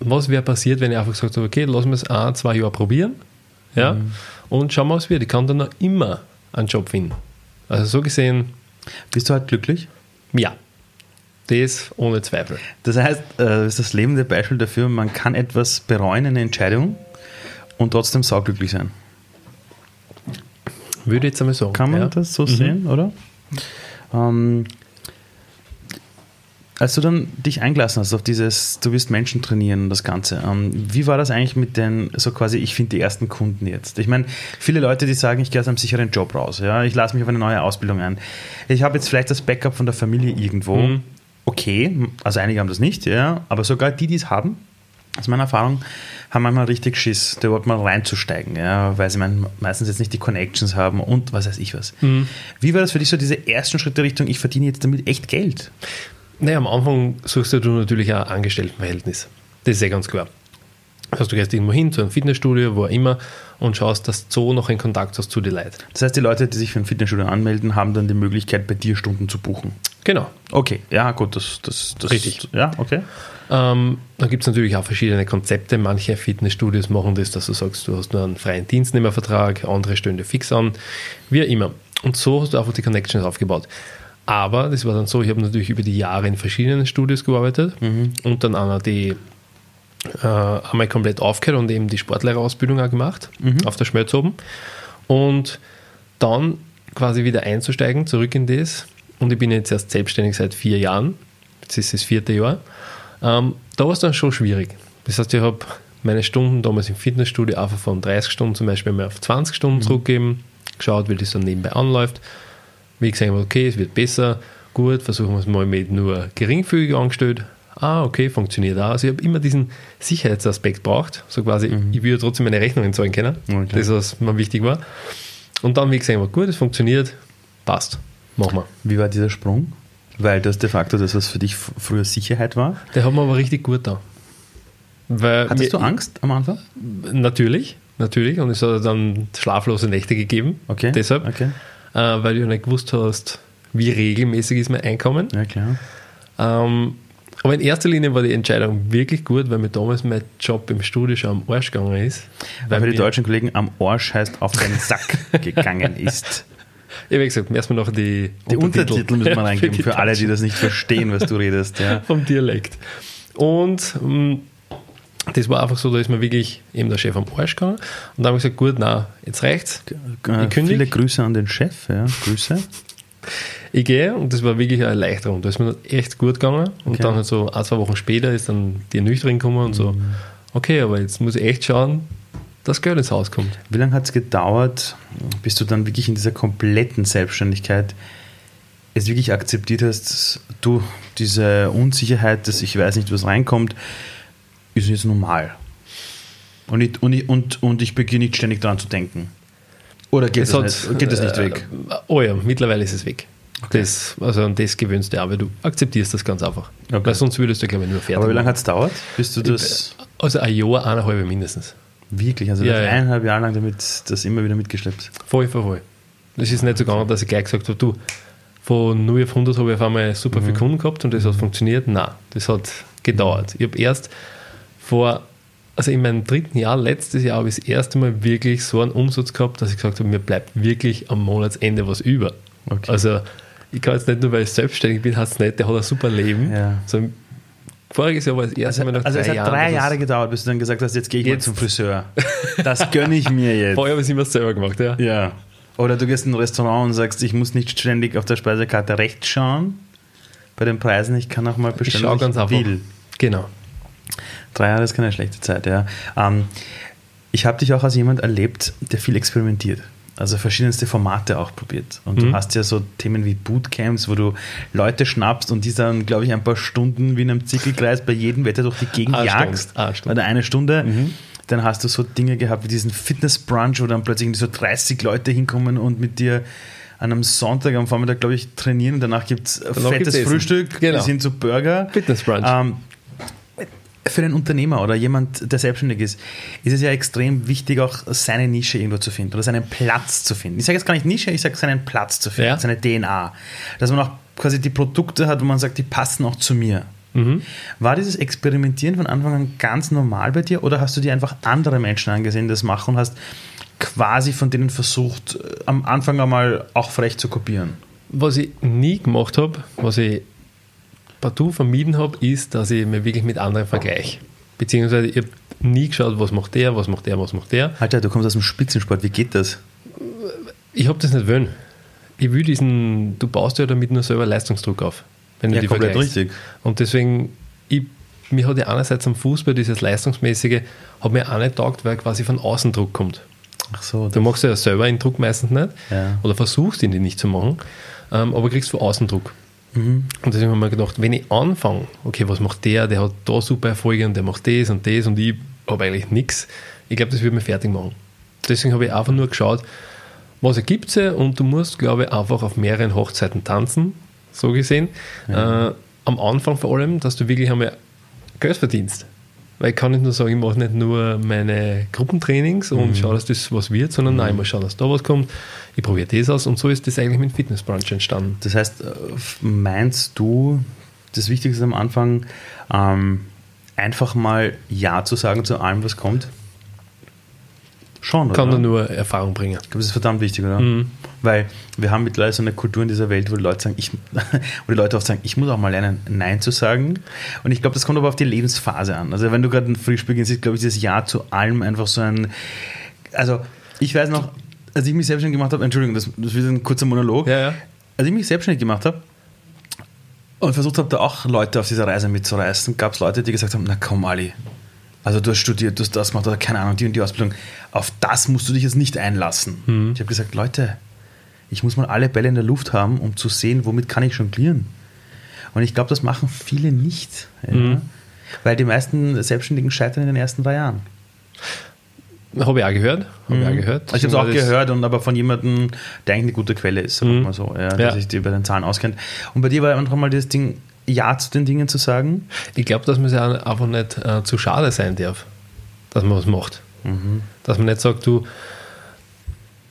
was wäre passiert, wenn ich einfach gesagt habe, okay, lass es ein, zwei Jahre probieren ja, mhm. und schauen wir, was wird. Ich kann dann noch immer einen Job finden. Also so gesehen. Bist du halt glücklich? Ja. Das ohne Zweifel. Das heißt, äh, ist das lebende Beispiel dafür, man kann etwas bereuen, eine Entscheidung, und trotzdem sauglücklich sein. Würde ich jetzt einmal sagen. Kann man ja. das so mhm. sehen, oder? Ähm, als du dann dich eingelassen hast auf dieses, du wirst Menschen trainieren, das Ganze, ähm, wie war das eigentlich mit den, so quasi, ich finde die ersten Kunden jetzt? Ich meine, viele Leute, die sagen, ich gehe aus einem sicheren Job raus, ja, ich lasse mich auf eine neue Ausbildung ein. Ich habe jetzt vielleicht das Backup von der Familie irgendwo. Mhm. Okay, also einige haben das nicht, ja, aber sogar die, die es haben, aus meiner Erfahrung, haben manchmal richtig Schiss, da überhaupt mal reinzusteigen, ja, weil sie meistens jetzt nicht die Connections haben und was weiß ich was. Mhm. Wie war das für dich so, diese ersten Schritte Richtung, ich verdiene jetzt damit echt Geld? Naja, am Anfang suchst du natürlich ein Angestelltenverhältnis. Das ist ja ganz klar. Also du gehst irgendwo hin zu einem Fitnessstudio, wo auch immer, und schaust, dass du so noch in Kontakt hast zu den Leuten. Das heißt, die Leute, die sich für ein Fitnessstudio anmelden, haben dann die Möglichkeit, bei dir Stunden zu buchen. Genau. Okay, ja gut, das, das, das Richtig. Ja, okay. Ähm, dann gibt es natürlich auch verschiedene Konzepte. Manche Fitnessstudios machen das, dass du sagst, du hast nur einen freien Dienstnehmervertrag, andere stellen dir fix an, wie immer. Und so hast du einfach die Connections aufgebaut. Aber das war dann so, ich habe natürlich über die Jahre in verschiedenen Studios gearbeitet mhm. und dann einer die äh, einmal komplett aufgehört und eben die Sportlehrerausbildung auch gemacht mhm. auf der Schmelz oben. Und dann quasi wieder einzusteigen, zurück in das. Und ich bin jetzt erst selbstständig seit vier Jahren. Jetzt ist das vierte Jahr. Ähm, da war es dann schon schwierig. Das heißt, ich habe meine Stunden damals im Fitnessstudio einfach von 30 Stunden zum Beispiel mal auf 20 Stunden mhm. zurückgeben, geschaut, wie das dann nebenbei anläuft. Wie gesagt, okay, es wird besser, gut, versuchen wir es mal mit nur geringfügig angestellt. Ah, okay, funktioniert auch. Also ich habe immer diesen Sicherheitsaspekt braucht, so quasi, mhm. ich würde trotzdem meine Rechnungen zahlen können, okay. das was mir wichtig war. Und dann, wie gesagt, gut, es funktioniert, passt, machen wir. Wie war dieser Sprung? Weil das de facto das, was für dich früher Sicherheit war? Der hat mir aber richtig gut da. Hattest mir, du Angst am Anfang? Natürlich, natürlich. Und es hat dann schlaflose Nächte gegeben. Okay. Deshalb. Okay. Äh, weil du nicht gewusst hast, wie regelmäßig ist mein Einkommen. Ja, klar. Ähm, aber in erster Linie war die Entscheidung wirklich gut, weil mir damals mein Job im Studio schon am Arsch gegangen ist. Weil, weil die deutschen Kollegen am Arsch heißt auf den Sack (laughs) gegangen ist. Ich habe gesagt, erstmal noch die, die Untertitel, Untertitel müssen wir (laughs) reingeben für, für alle, die das nicht verstehen, was du (laughs) redest. Ja. Vom Dialekt. Und ähm, das war einfach so, da ist mir wirklich eben der Chef am Arsch gegangen. Und da habe ich gesagt, gut, na, jetzt reicht's. Ich Viele Grüße an den Chef, ja, Grüße. Ich gehe und das war wirklich eine Erleichterung. Da ist mir echt gut gegangen. Und okay. dann halt so ein, zwei Wochen später ist dann die Ernüchterung gekommen und so, mhm. okay, aber jetzt muss ich echt schauen, dass Geld ins Haus kommt. Wie lange hat es gedauert, bis du dann wirklich in dieser kompletten Selbstständigkeit es wirklich akzeptiert hast, du, diese Unsicherheit, dass ich weiß nicht, was reinkommt, ist jetzt normal. Und ich, und, ich, und, und ich beginne nicht ständig daran zu denken. Oder geht, es das, nicht, geht das nicht weg? Äh, oh ja, mittlerweile ist es weg. Okay. Das, also an das gewöhnst du aber du akzeptierst das ganz einfach. Okay. Weil sonst würdest du, glaube ich, nur fertig Aber wie lange hat es dauert, bis du das... Also ein Jahr, eineinhalb mindestens. Wirklich? Also ja, ja. eineinhalb Jahre lang damit das immer wieder mitgeschleppt? Voll, voll, voll. Das ist nicht so gegangen, dass ich gleich gesagt habe, du, von 0 auf 100 habe ich auf einmal super mhm. viele Kunden gehabt und das hat funktioniert. Nein, das hat gedauert. Ich habe erst vor also in meinem dritten Jahr, letztes Jahr, habe ich das erste Mal wirklich so einen Umsatz gehabt, dass ich gesagt habe, mir bleibt wirklich am Monatsende was über. Okay. Also ich kann jetzt nicht nur, weil ich selbstständig bin, hat es nicht, der hat ein super Leben. Ja. So, voriges Jahr war das erste also, Mal nach also Jahren. Es hat drei Jahre gedauert, bis du dann gesagt hast, jetzt gehe ich jetzt. mal zum Friseur. Das gönne ich mir (laughs) jetzt. Vorher habe ich es immer selber gemacht, ja. Ja. Oder du gehst in ein Restaurant und sagst, ich muss nicht ständig auf der Speisekarte rechts schauen bei den Preisen, ich kann auch mal bestellen, ich schaue ganz einfach. will. Genau. Drei Jahre ist keine schlechte Zeit, ja. Ähm, ich habe dich auch als jemand erlebt, der viel experimentiert. Also verschiedenste Formate auch probiert. Und mhm. du hast ja so Themen wie Bootcamps, wo du Leute schnappst und die dann, glaube ich, ein paar Stunden wie in einem Zirkelkreis bei jedem Wetter durch die Gegend ah, jagst. Ah, Oder eine Stunde. Mhm. Dann hast du so Dinge gehabt wie diesen Fitness-Brunch, wo dann plötzlich so 30 Leute hinkommen und mit dir an einem Sonntag am Vormittag, glaube ich, trainieren. Danach gibt es fettes Frühstück, genau. bis hin zu Burger. Fitness-Brunch. Ähm, für einen Unternehmer oder jemand, der selbstständig ist, ist es ja extrem wichtig, auch seine Nische irgendwo zu finden oder seinen Platz zu finden. Ich sage jetzt gar nicht Nische, ich sage seinen Platz zu finden, ja. seine DNA. Dass man auch quasi die Produkte hat, wo man sagt, die passen auch zu mir. Mhm. War dieses Experimentieren von Anfang an ganz normal bei dir oder hast du dir einfach andere Menschen angesehen, die das machen und hast quasi von denen versucht, äh, am Anfang einmal auch frech zu kopieren? Was ich nie gemacht habe, was ich partout vermieden habe, ist, dass ich mir wirklich mit anderen vergleiche. Beziehungsweise ich habe nie geschaut, was macht der, was macht der, was macht der. Alter, du kommst aus dem Spitzensport, wie geht das? Ich habe das nicht wollen. Ich will diesen, du baust ja damit nur selber Leistungsdruck auf. Wenn du ja, die komplett vergleichst. richtig. Und deswegen, ich, mir hat ja einerseits am Fußball dieses Leistungsmäßige, hat mir auch nicht taugt, weil quasi von außen Druck kommt. Ach so. Du machst ja selber den Druck meistens nicht ja. oder versuchst ihn nicht zu machen, ähm, aber kriegst von außen Druck. Mhm. Und deswegen haben wir gedacht, wenn ich anfange, okay, was macht der, der hat da super Erfolge und der macht das und das und ich habe eigentlich nichts, ich glaube, das würde mich fertig machen. Deswegen habe ich einfach nur geschaut, was ergibt es und du musst, glaube ich, einfach auf mehreren Hochzeiten tanzen, so gesehen. Ja. Äh, am Anfang vor allem, dass du wirklich einmal Geld verdienst. Weil ich kann nicht nur sagen, ich mache nicht nur meine Gruppentrainings und mhm. schaue, dass das was wird, sondern mhm. nein, ich muss schauen, dass da was kommt. Ich probiere das aus und so ist das eigentlich mit dem Fitnessbrunch entstanden. Das heißt, äh, meinst du, das Wichtigste am Anfang, ähm, einfach mal Ja zu sagen zu allem, was kommt? Schon, Kann oder? nur Erfahrung bringen. Ich glaube, das ist verdammt wichtig, oder? Mhm. Weil wir haben mittlerweile so eine Kultur in dieser Welt, wo die Leute sagen, ich, (laughs) wo die Leute oft sagen, ich muss auch mal lernen, Nein zu sagen. Und ich glaube, das kommt aber auf die Lebensphase an. Also wenn du gerade ein Frühspiel gehst, ist, glaube ich, dieses Ja zu allem einfach so ein. Also ich weiß noch, als ich mich selbstständig gemacht habe, Entschuldigung, das, das wird ein kurzer Monolog. Ja, ja. Als ich mich selbstständig gemacht habe, und versucht habe, da auch Leute auf dieser Reise mitzureißen, gab es Leute, die gesagt haben, na komm Ali, also du hast studiert, du hast das gemacht oder keine Ahnung, die und die Ausbildung, auf das musst du dich jetzt nicht einlassen. Mhm. Ich habe gesagt, Leute, ich muss mal alle Bälle in der Luft haben, um zu sehen, womit kann ich jonglieren. Und ich glaube, das machen viele nicht. Ja? Mhm. Weil die meisten Selbstständigen scheitern in den ersten drei Jahren. Habe ich auch gehört. Hab mhm. ich auch gehört. Also ich habe es auch gehört, und aber von jemandem, der eigentlich eine gute Quelle ist, mhm. mal so, ja, der ja. sich bei den Zahlen auskennt. Und bei dir war einfach mal das Ding, Ja zu den Dingen zu sagen? Ich glaube, dass man sich einfach nicht äh, zu schade sein darf, dass man was macht. Mhm. Dass man nicht sagt, du,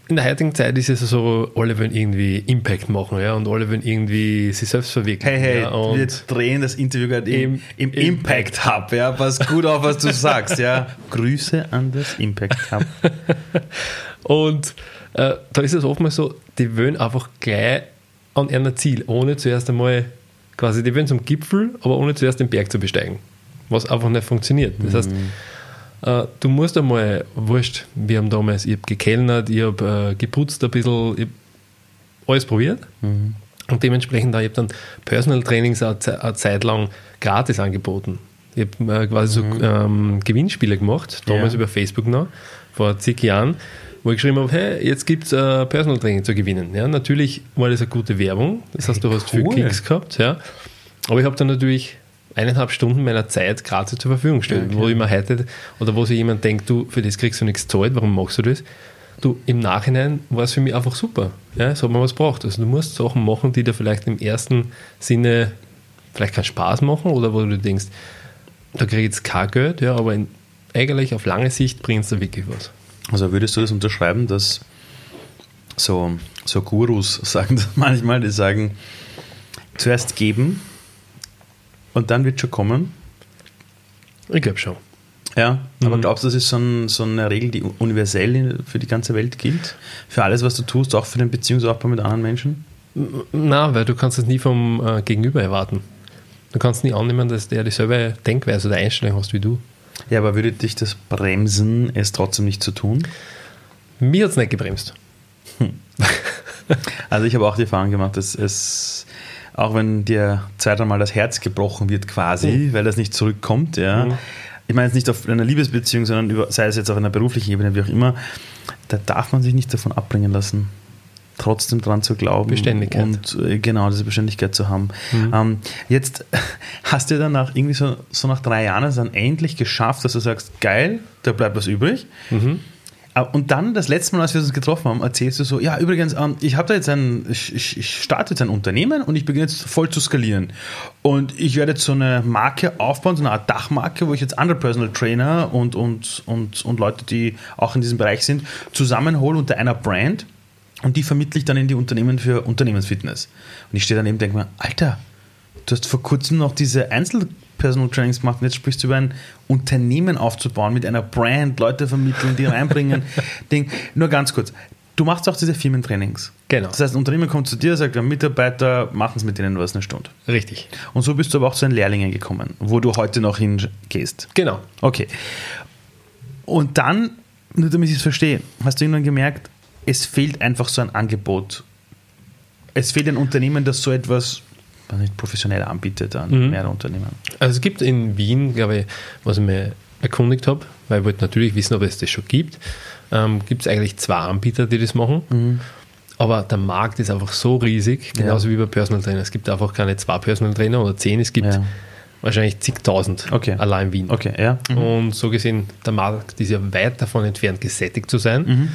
in der heutigen Zeit ist es so, alle wollen irgendwie Impact machen, ja, und alle wollen irgendwie sich selbst verwirklichen. Hey, hey, ja, wir drehen das Interview gerade im, im, im, Impact Hub, ja, pass gut auf, was du sagst, ja. Grüße an das Impact Hub. (laughs) und äh, da ist es oftmals so, die wollen einfach gleich an ihrem Ziel, ohne zuerst einmal quasi, die wollen zum Gipfel, aber ohne zuerst den Berg zu besteigen, was einfach nicht funktioniert. Das heißt, mhm äh, du musst einmal, wurscht, wir haben damals, ich habe gekellnert, ich habe äh, geputzt ein bisschen, ich habe alles probiert. Mhm. Und dementsprechend, ich habe dann Personal Trainings eine Zeit lang gratis angeboten. Ich habe äh, quasi mhm. so ähm, Gewinnspiele gemacht, damals ja. über Facebook noch, vor zig Jahren, wo ich geschrieben habe, hey, jetzt gibt es äh, Personal Training zu gewinnen. Ja, natürlich war das eine gute Werbung, das heißt, du hast cool. viel Klicks gehabt, ja. Aber ich habe dann natürlich eineinhalb Stunden meiner Zeit gratis zur Verfügung stellen, okay. wo ich mir heute, oder wo sich jemand denkt, du, für das kriegst du nichts zahlt, warum machst du das? Du, im Nachhinein war es für mich einfach super. Ja, so hat man was braucht. Also du musst Sachen machen, die dir vielleicht im ersten Sinne vielleicht keinen Spaß machen oder wo du denkst, da kriege ich jetzt kein Geld, ja, aber in, eigentlich auf lange Sicht bringt es da wirklich was. Also würdest du das unterschreiben, dass so, so Gurus (laughs) sagen das manchmal, die sagen, zuerst geben, und dann wird schon kommen? Ich glaube schon. Ja, aber mhm. glaubst du, das ist so, ein, so, eine Regel, die universell für die ganze Welt gilt? Für alles, was du tust, auch für den Beziehungsaufbau mit anderen Menschen? Na, weil du kannst es nie vom äh, Gegenüber erwarten. Du kannst nie annehmen, dass der dieselbe Denkweise oder Einstellung hast wie du. Ja, aber würde dich das bremsen, es trotzdem nicht zu tun? Mir hat es nicht gebremst. Hm. (laughs) Also ich habe auch die Erfahrung gemacht, dass es auch wenn dir zwei, dreimal das Herz gebrochen wird quasi, mhm. weil das nicht zurückkommt, ja. Mhm. Ich meine jetzt nicht auf einer Liebesbeziehung, sondern über, sei es jetzt auf einer beruflichen Ebene, wie auch immer, da darf man sich nicht davon abbringen lassen trotzdem dran zu glauben Beständigkeit. und äh, genau diese Beständigkeit zu haben. Mhm. Ähm, jetzt (laughs) hast du dann nach irgendwie so, so nach drei Jahren es dann endlich geschafft, dass du sagst, geil, da bleibt was übrig. Mhm. Äh, und dann, das letzte Mal, als wir uns getroffen haben, erzählst du so, ja, übrigens, ähm, ich habe da jetzt ein, ich, ich, starte jetzt ein Unternehmen und ich beginne jetzt voll zu skalieren. Und ich werde jetzt so eine Marke aufbauen, so eine Art Dachmarke, wo ich jetzt andere Personal Trainer und, und, und, und Leute, die auch in diesem Bereich sind, zusammenhole unter einer Brand. Und die vermittle ich dann in die Unternehmen für Unternehmensfitness. Und ich stehe daneben und denke mir, Alter, du hast vor kurzem noch diese Einzel Personal Trainings gemacht und jetzt sprichst du über ein Unternehmen aufzubauen mit einer Brand, Leute vermitteln, die reinbringen. (laughs) Ding. Nur ganz kurz. Du machst auch diese Firmentrainings. Genau. Das heißt, ein Unternehmen kommt zu dir, sagt, wir Mitarbeiter, machen es mit denen was eine Stunde. Richtig. Und so bist du aber auch zu den Lehrlingen gekommen, wo du heute noch hingehst. Genau. Okay. Und dann, nur damit ich es verstehe, hast du irgendwann gemerkt, es fehlt einfach so ein Angebot. Es fehlt ein Unternehmen, das so etwas nicht professionell anbietet an mhm. mehrere Unternehmen. Also es gibt in Wien, glaube ich, was ich mir erkundigt habe, weil ich wollte natürlich wissen, ob es das schon gibt, ähm, gibt es eigentlich zwei Anbieter, die das machen. Mhm. Aber der Markt ist einfach so riesig, genauso ja. wie bei Personal Trainer. Es gibt einfach keine zwei Personal Trainer oder zehn, es gibt ja. wahrscheinlich zigtausend okay. allein in Wien. Okay, ja. Mhm. Und so gesehen, der Markt ist ja weit davon entfernt, gesättigt zu sein. Mhm.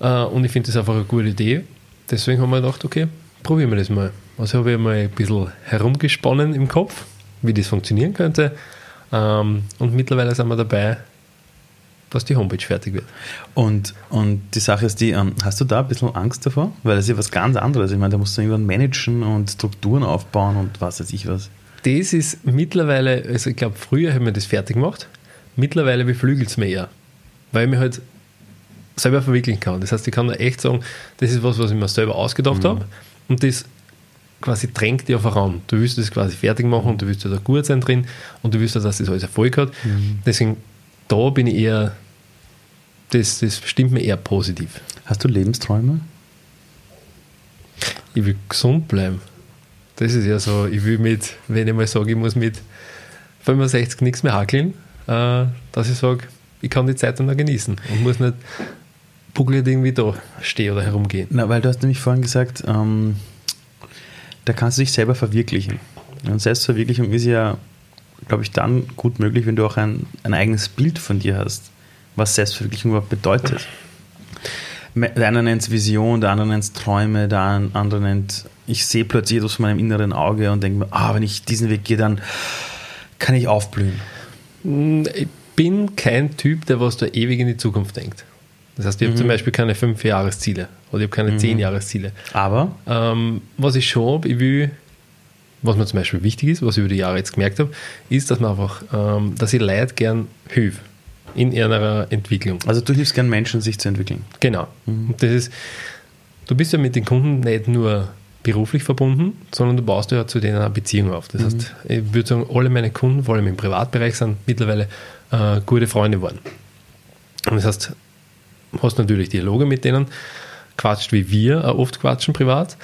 Äh, und ich finde das einfach eine gute Idee. Deswegen haben wir gedacht, okay, probieren wir das mal. Also habe ich mal ein bisschen herumgesponnen im Kopf, wie das funktionieren könnte. Ähm, und mittlerweile sind wir dabei, dass die Homepage fertig wird. Und, und die Sache ist die, ähm, hast du da ein bisschen Angst davor? Weil das ist ja was ganz anderes. Ich meine, da musst du irgendwann managen und Strukturen aufbauen und was weiß ich was. Das ist mittlerweile, also ich glaube, früher haben wir das fertig gemacht. Mittlerweile beflügelt es mir eher. Weil mir halt selber verwirklichen kann. Das heißt, ich kann da echt sagen, das ist was, was ich mir selber ausgedacht mhm. habe und das quasi drängt dich auf voran. Du willst das quasi fertig machen und du willst da gut sein drin und du willst, dass das alles Erfolg hat. Mhm. Deswegen, da bin ich eher, das, das stimmt mir eher positiv. Hast du Lebensträume? Ich will gesund bleiben. Das ist ja so, ich will mit, wenn ich mal sage, ich muss mit 65 nichts mehr hackeln, äh, dass ich sage, ich kann die Zeit dann noch genießen und muss nicht buckelig irgendwie da stehen oder herumgehen. Na, weil du hast nämlich vorhin gesagt, ähm, da kannst du dich selber verwirklichen. Und Selbstverwirklichung ist ja, glaube ich, dann gut möglich, wenn du auch ein, ein eigenes Bild von dir hast, was Selbstverwirklichung überhaupt bedeutet. Der eine nennt es Vision, der andere nennt es Träume, der andere nennt, ich sehe plötzlich etwas von meinem inneren Auge und denke mir, ah, wenn ich diesen Weg gehe, dann kann ich aufblühen. Ich bin kein Typ, der was da ewig in die Zukunft denkt. Das heißt, ich mhm. habe zum Beispiel keine fünf Jahresziele oder ich habe keine mhm. zehn Jahresziele. Aber? Ähm, was ich schon habe, ich will, was mir zum Beispiel wichtig ist, was ich über die Jahre jetzt gemerkt habe, ist, dass man einfach, ähm, dass ich Leute gern hilf in ihrer Entwicklung. Also du hilfst gern Menschen, sich zu entwickeln. Genau. Mhm. das ist, du bist ja mit den Kunden nicht nur beruflich verbunden, sondern du baust ja zu denen eine Beziehung auf. Das mhm. heißt, ich würde sagen, alle meine Kunden, vor allem im Privatbereich, sind mittlerweile äh, gute Freunde geworden. Und das heißt, hast natürlich Dialoge mit denen, quatscht wie wir auch oft quatschen privat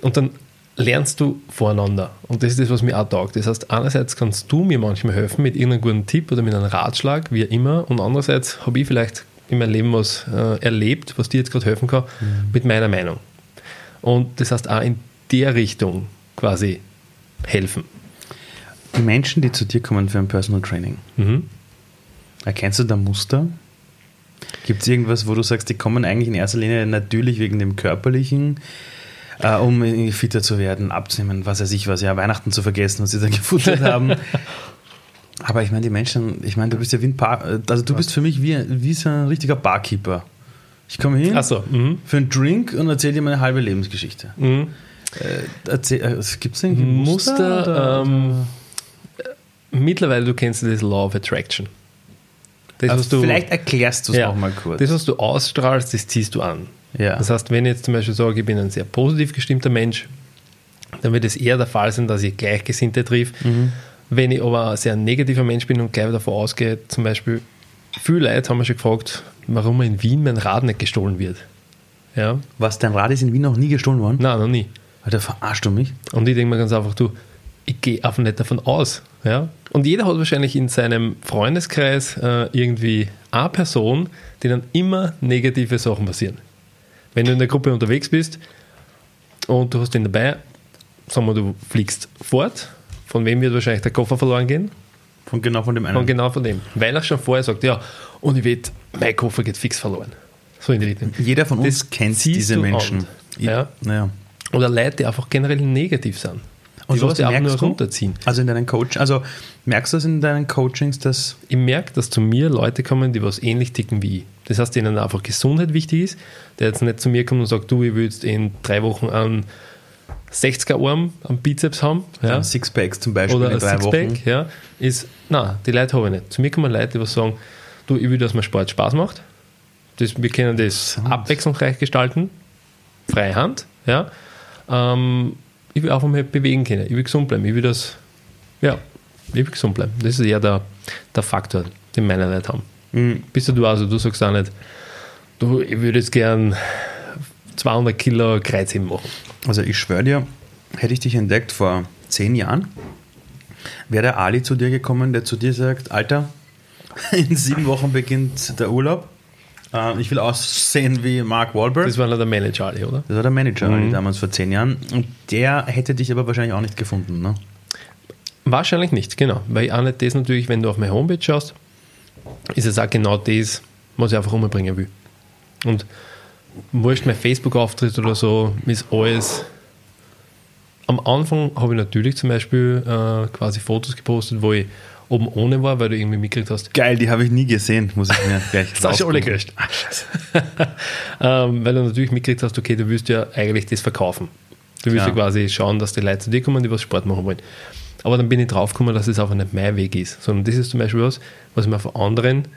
und dann lernst du voreinander. Und das ist das, was mir auch taugt. Das heißt, einerseits kannst du mir manchmal helfen mit irgendeinem guten Tipp oder mit einem Ratschlag, wie immer, und andererseits habe ich vielleicht in meinem Leben was äh, erlebt, was dir jetzt gerade helfen kann, mhm. mit meiner Meinung. Und das heißt auch in der Richtung quasi helfen. Die Menschen, die zu dir kommen für ein Personal Training, mhm. erkennst du da Muster? Gibt es irgendwas, wo du sagst, die kommen eigentlich in erster Linie natürlich wegen dem Körperlichen, äh, um fitter zu werden, abzunehmen, was weiß ich was, ja, Weihnachten zu vergessen, was sie dann (laughs) gefuttert haben. (laughs) Aber ich meine, die Menschen, ich meine, du bist ja wie ein Bar, also du bist für mich wie, wie so ein richtiger Barkeeper. Ich komme hin so, mhm. für einen Drink und erzähle dir meine halbe Lebensgeschichte. Mhm. Äh, äh, Gibt es eigentlich Muster? Muster ähm, mittlerweile, du kennst das Law of Attraction. Das, also du, vielleicht erklärst du es ja, nochmal kurz. Das, was du ausstrahlst, das ziehst du an. Ja. Das heißt, wenn ich jetzt zum Beispiel sage, ich bin ein sehr positiv gestimmter Mensch, dann wird es eher der Fall sein, dass ich Gleichgesinnte triff. Mhm. Wenn ich aber ein sehr negativer Mensch bin und gleich davon ausgehe, zum Beispiel, viele Leute haben mich schon gefragt, warum in Wien mein Rad nicht gestohlen wird. Ja. Was, dein Rad ist in Wien noch nie gestohlen worden? Nein, noch nie. Alter, verarschst du mich? Und ich denke mir ganz einfach, du, ich gehe einfach nicht davon aus. Ja? Und jeder hat wahrscheinlich in seinem Freundeskreis äh, irgendwie eine Person, die dann immer negative Sachen passieren. Wenn du in der Gruppe unterwegs bist und du hast den dabei, sagen wir, du fliegst fort, von wem wird wahrscheinlich der Koffer verloren gehen? Von genau von dem einen. Von genau von dem. Weil er schon vorher sagt, ja, und ich weiß, mein Koffer geht fix verloren. So in die Richtung. Jeder von uns das kennt diese Menschen. Ja. ja. Oder Leute, die einfach generell negativ sind. Und sowas merkst nur du? runterziehen. Also in deinen Coach, also merkst du das in deinen Coachings, dass ich merke, dass zu mir Leute kommen, die was ähnlich ticken wie ich. Das heißt, denen einfach Gesundheit wichtig ist, der jetzt nicht zu mir kommt und sagt, du, ich will jetzt in drei Wochen einen 60er Arm am Bizeps haben. Ja. Ein Sixpack zum Beispiel Oder in drei Sixpack, Wochen. Ja, ist, nein, die Leute habe ich nicht. Zu mir kommen Leute, die was sagen, du, ich will, dass mir Sport Spaß macht. Das, wir können das abwechslungsreich gestalten, freie Hand, ja. Ähm, ich will einfach mal bewegen können, ich will gesund bleiben, ich will das, ja, ich will gesund bleiben. Das ist eher der, der Faktor, den meine Leute haben. Mhm. Bist du also, du sagst auch nicht, du, ich würde jetzt gern 200 Kilo Kreuzheben machen. Also ich schwöre dir, hätte ich dich entdeckt vor zehn Jahren, wäre der Ali zu dir gekommen, der zu dir sagt, Alter, (laughs) in sieben Wochen beginnt der Urlaub äh, ich will aussehen wie Mark Wahlberg. Das war der Manager Ali, oder? Das war der Manager mhm. Ali damals vor zehn Jahren. Und der hätte dich aber wahrscheinlich auch nicht gefunden, ne? Wahrscheinlich nicht, genau. Weil auch nicht das natürlich, wenn du auf meine Homepage schaust, ist es auch genau das, was ich einfach umbringen will. Und wurscht mein Facebook-Auftritt oder so, ist alles. Am Anfang habe ich natürlich zum Beispiel äh, quasi Fotos gepostet, wo ich oben ohne war, weil du irgendwie mitgekriegt hast. Geil, die habe ich nie gesehen, muss ich mir gleich (laughs) Das hast du alle gelöscht. Scheiße. (laughs) ähm, weil du natürlich mitgekriegt hast, okay, du willst ja eigentlich das verkaufen. Du willst ja. ja quasi schauen, dass die Leute zu dir kommen, die was Sport machen wollen. Aber dann bin ich draufgekommen, dass es einfach nicht mein Weg ist, sondern das ist zum Beispiel was, was ich mir von anderen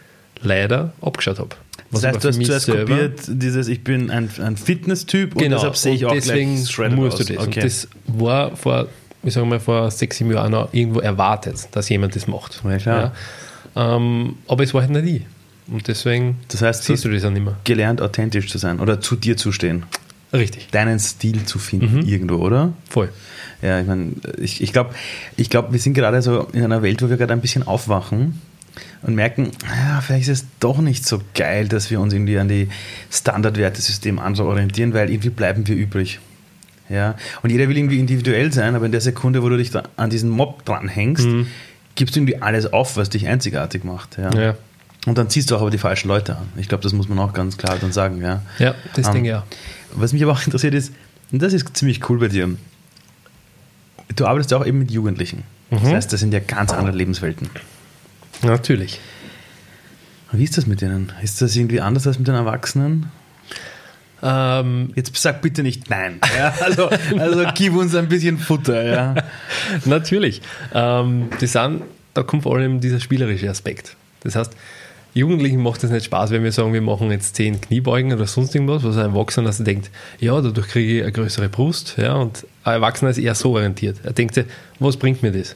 leider abgeschaut habe. Was das heißt, du hast zuerst kopiert dieses, ich bin ein, ein Fitness-Typ genau. und deshalb sehe ich auch deswegen gleich Shredded musst aus. du das. Okay. Und das war vor, ich sage mal, vor sechs, sieben Jahren noch irgendwo erwartet, dass jemand das macht. Ja, klar. Ja. Ähm, aber es war halt nicht ich. Und deswegen das heißt, siehst du das ja nicht mehr. Gelernt, authentisch zu sein oder zu dir zu stehen. Richtig. Deinen Stil zu finden mhm. irgendwo, oder? Voll. Ja, ich meine, ich, ich glaube, ich glaub, wir sind gerade so in einer Welt, wo wir gerade ein bisschen aufwachen und merken, ja, vielleicht ist es doch nicht so geil, dass wir uns irgendwie an die Standardwertesystem orientieren, weil irgendwie bleiben wir übrig. Ja? Und jeder will irgendwie individuell sein, aber in der Sekunde, wo du dich an diesen Mob dranhängst, mhm. gibst du irgendwie alles auf, was dich einzigartig macht. Ja? ja. Und dann ziehst du auch aber die falschen Leute an. Ich glaube, das muss man auch ganz klar dann sagen. Ja, ja das um, ich auch. Was mich aber auch interessiert ist, und das ist ziemlich cool bei dir, du arbeitest ja auch eben mit Jugendlichen. Mhm. Das heißt, das sind ja ganz andere Lebenswelten. Natürlich. Wie ist das mit denen? Ist das irgendwie anders als mit den Erwachsenen? Ähm, Jetzt sag bitte nicht nein. (laughs) Ja, also, also gib uns ein bisschen Futter. Ja. (laughs) Natürlich. Ähm, das sind, da kommt vor allem dieser spielerische Aspekt. Das heißt, Jugendlichen macht es nicht Spaß, wenn wir sagen, wir machen jetzt zehn Kniebeugen oder sonst irgendwas, was ein Erwachsener also denkt, ja, dadurch kriege ich eine größere Brust. Ja, und ein Erwachsener ist eher so orientiert. Er denkt sich, was bringt mir das?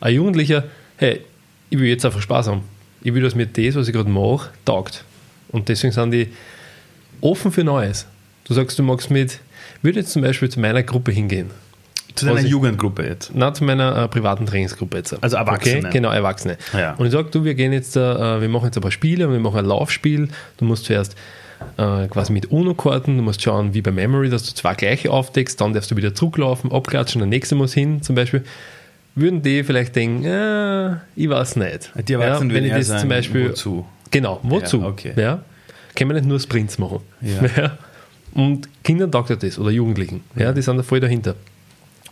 Ein Jugendlicher, hey, ich will jetzt einfach Spaß haben. Ich will, dass mir das, was ich gerade mache, taugt. Und deswegen sind die offen für Neues. Du sagst, du magst mit, würde jetzt zum Beispiel zu meiner Gruppe hingehen. Zu deiner Jugendgruppe jetzt? Nein, zu meiner äh, privaten Trainingsgruppe jetzt. Also Erwachsene? Okay? Genau, Erwachsene. Ja. Und ich sage, du, wir gehen jetzt, äh, wir machen jetzt ein paar Spiele, wir machen ein Laufspiel. Du musst zuerst äh, quasi mit UNO-Karten, du musst schauen, wie bei Memory, dass du zwei gleiche aufdeckst, dann darfst du wieder zurücklaufen, abklatschen, der nächste muss hin, zum Beispiel. Würden die vielleicht denken, äh, ich weiß nicht. Die Erwachsenen ja, wenn ich das sagen, zum Beispiel, wozu? Genau, wozu? Ja, okay. ja? Können wir nicht nur Sprints machen. Ja. (laughs) ja? Und Kindern taugt das oder Jugendlichen. Ja, die sind da voll dahinter.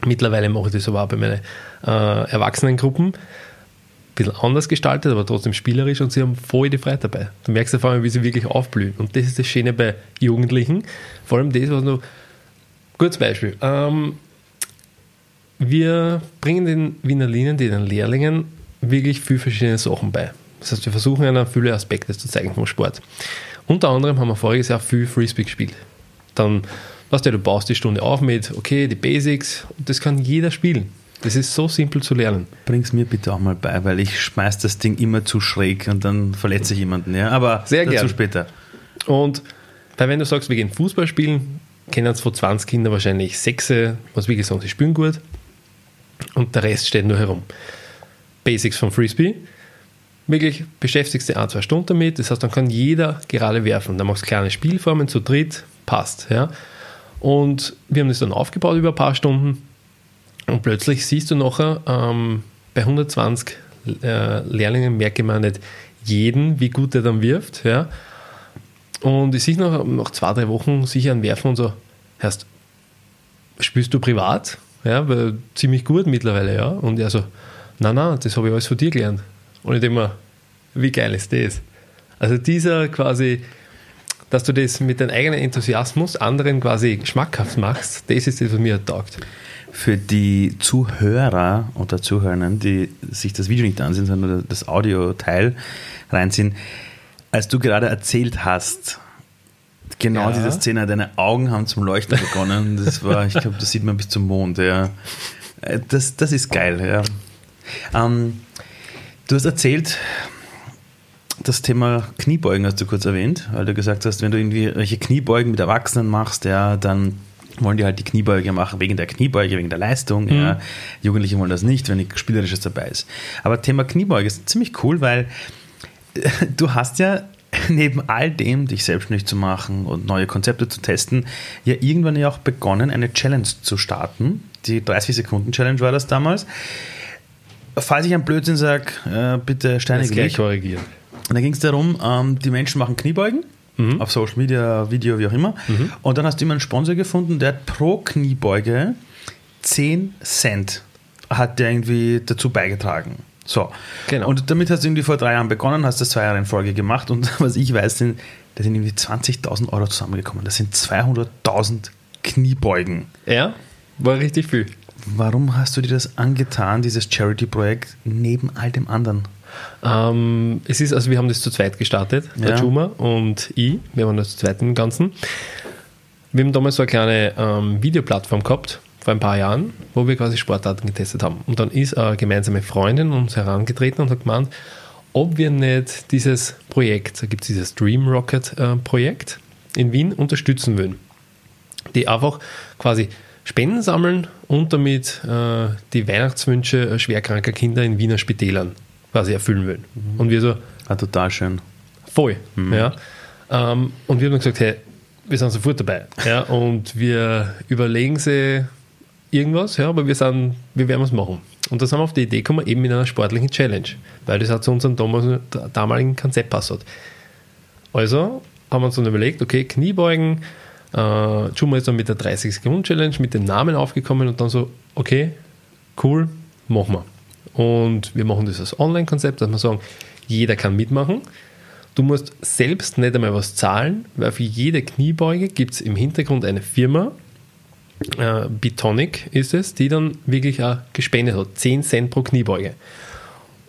Mittlerweile mache ich das aber auch bei meinen äh, Erwachsenengruppen. Ein bisschen anders gestaltet, aber trotzdem spielerisch und sie haben voll die Freude dabei. Du merkst auf einmal, wie sie wirklich aufblühen. Und das ist das Schöne bei Jugendlichen. Vor allem das, was du. Kurzes Beispiel. Ähm, wir bringen den Wiener Linien, den Lehrlingen, wirklich viele verschiedene Sachen bei. Das heißt, wir versuchen ihnen viele Aspekte zu zeigen vom Sport. Unter anderem haben wir voriges Jahr viel Frisbee gespielt. Dann Weißt du, du baust die Stunde auf mit, okay, die Basics, und das kann jeder spielen. Das ist so simpel zu lernen. Bring's mir bitte auch mal bei, weil ich schmeiß das Ding immer zu schräg und dann verletze ich jemanden. Ja? Aber Sehr dazu gern. später. Und weil wenn du sagst, wir gehen Fußball spielen, kennen es von 20 Kindern wahrscheinlich sechs, was wie gesagt, sie spielen gut und der Rest steht nur herum. Basics vom Frisbee, wirklich beschäftigst du ein, zwei Stunden damit, das heißt, dann kann jeder gerade werfen. Dann machst du kleine Spielformen zu dritt, passt. Ja? Und wir haben das dann aufgebaut über ein paar Stunden. Und plötzlich siehst du nachher, ähm, bei 120 äh, Lehrlingen merke man nicht jeden, wie gut der dann wirft. Ja. Und ich sehe nach, nach zwei, drei Wochen sicher ein Werfen und so, heißt, spielst du privat? Ja, weil ziemlich gut mittlerweile, ja. Und er so, nein, nein, das habe ich alles von dir gelernt. Und ich denke mir, wie geil ist das? Also dieser quasi dass du das mit deinem eigenen Enthusiasmus anderen quasi schmackhaft machst, das ist das, was mir taugt. Für die Zuhörer oder Zuhörerinnen, die sich das Video nicht ansehen, sondern das Audioteil reinziehen, als du gerade erzählt hast, genau ja. diese Szene, deine Augen haben zum Leuchten begonnen. Das war, ich glaube, das sieht man bis zum Mond. Ja. Das, das ist geil. Ja. Ähm, du hast erzählt, das Thema Kniebeugen hast du kurz erwähnt, weil du gesagt hast, wenn du irgendwie welche Kniebeugen mit Erwachsenen machst, ja, dann wollen die halt die Kniebeuge machen wegen der Kniebeuge, wegen der Leistung. Mhm. Ja. Jugendliche wollen das nicht, wenn nichts Spielerisches dabei ist. Aber Thema Kniebeuge ist ziemlich cool, weil äh, du hast ja (laughs) neben all dem, dich selbstständig zu machen und neue Konzepte zu testen, ja irgendwann ja auch begonnen, eine Challenge zu starten. Die 30-Sekunden-Challenge war das damals. Falls ich einen Blödsinn sage, äh, bitte steinig gleich korrigieren. Und da ging es darum, ähm, die Menschen machen Kniebeugen. Mhm. Auf Social Media, Video, wie auch immer. Mhm. Und dann hast du immer einen Sponsor gefunden, der hat pro Kniebeuge 10 Cent hat der irgendwie dazu beigetragen. So. Genau. Und damit hast du irgendwie vor drei Jahren begonnen, hast das zwei Jahre in Folge gemacht und (laughs) was ich weiß, sind, da sind irgendwie 20.000 Euro zusammengekommen. Das sind 200.000 Kniebeugen. Ja, war richtig viel. Warum hast du dir das angetan, dieses Charity-Projekt, neben all dem anderen? Ähm, es ist, also wir haben das zu zweit gestartet, ja. der Juma und ich. Wir waren das zu zweit im Ganzen. Wir haben damals so eine kleine ähm, Videoplattform gehabt, vor ein paar Jahren, wo wir quasi Sportarten getestet haben. Und dann ist eine gemeinsame Freundin uns herangetreten und hat gemeint, ob wir nicht dieses Projekt, da gibt es dieses Dream Rocket äh, Projekt in Wien, unterstützen würden. Die einfach quasi Spenden sammeln und damit äh, die Weihnachtswünsche schwerkranker Kinder in Wiener Spitälern quasi erfüllen wollen. Mhm. Und wir so. Ah, total schön. Voll. Mhm. Ja. Ähm, und wir haben dann gesagt, hey, wir sind sofort dabei. Ja, und wir überlegen sie irgendwas, ja, aber wir, sind, wir werden was machen. Und da sind wir auf die Idee gekommen, eben in einer sportlichen Challenge, weil das auch zu unserem damaligen Konzept passt. Also haben wir uns dann überlegt, okay, Kniebeugen, äh, Juma ist dann mit der 30 Sekunden Challenge mit dem Namen aufgekommen und dann so, okay, cool, machen wir. Und wir machen das als Online-Konzept, dass wir sagen, jeder kann mitmachen. Du musst selbst nicht einmal was zahlen, weil für jede Kniebeuge gibt es im Hintergrund eine Firma, äh, Bitonic ist es, die dann wirklich auch gespendet hat. 10 Cent pro Kniebeuge.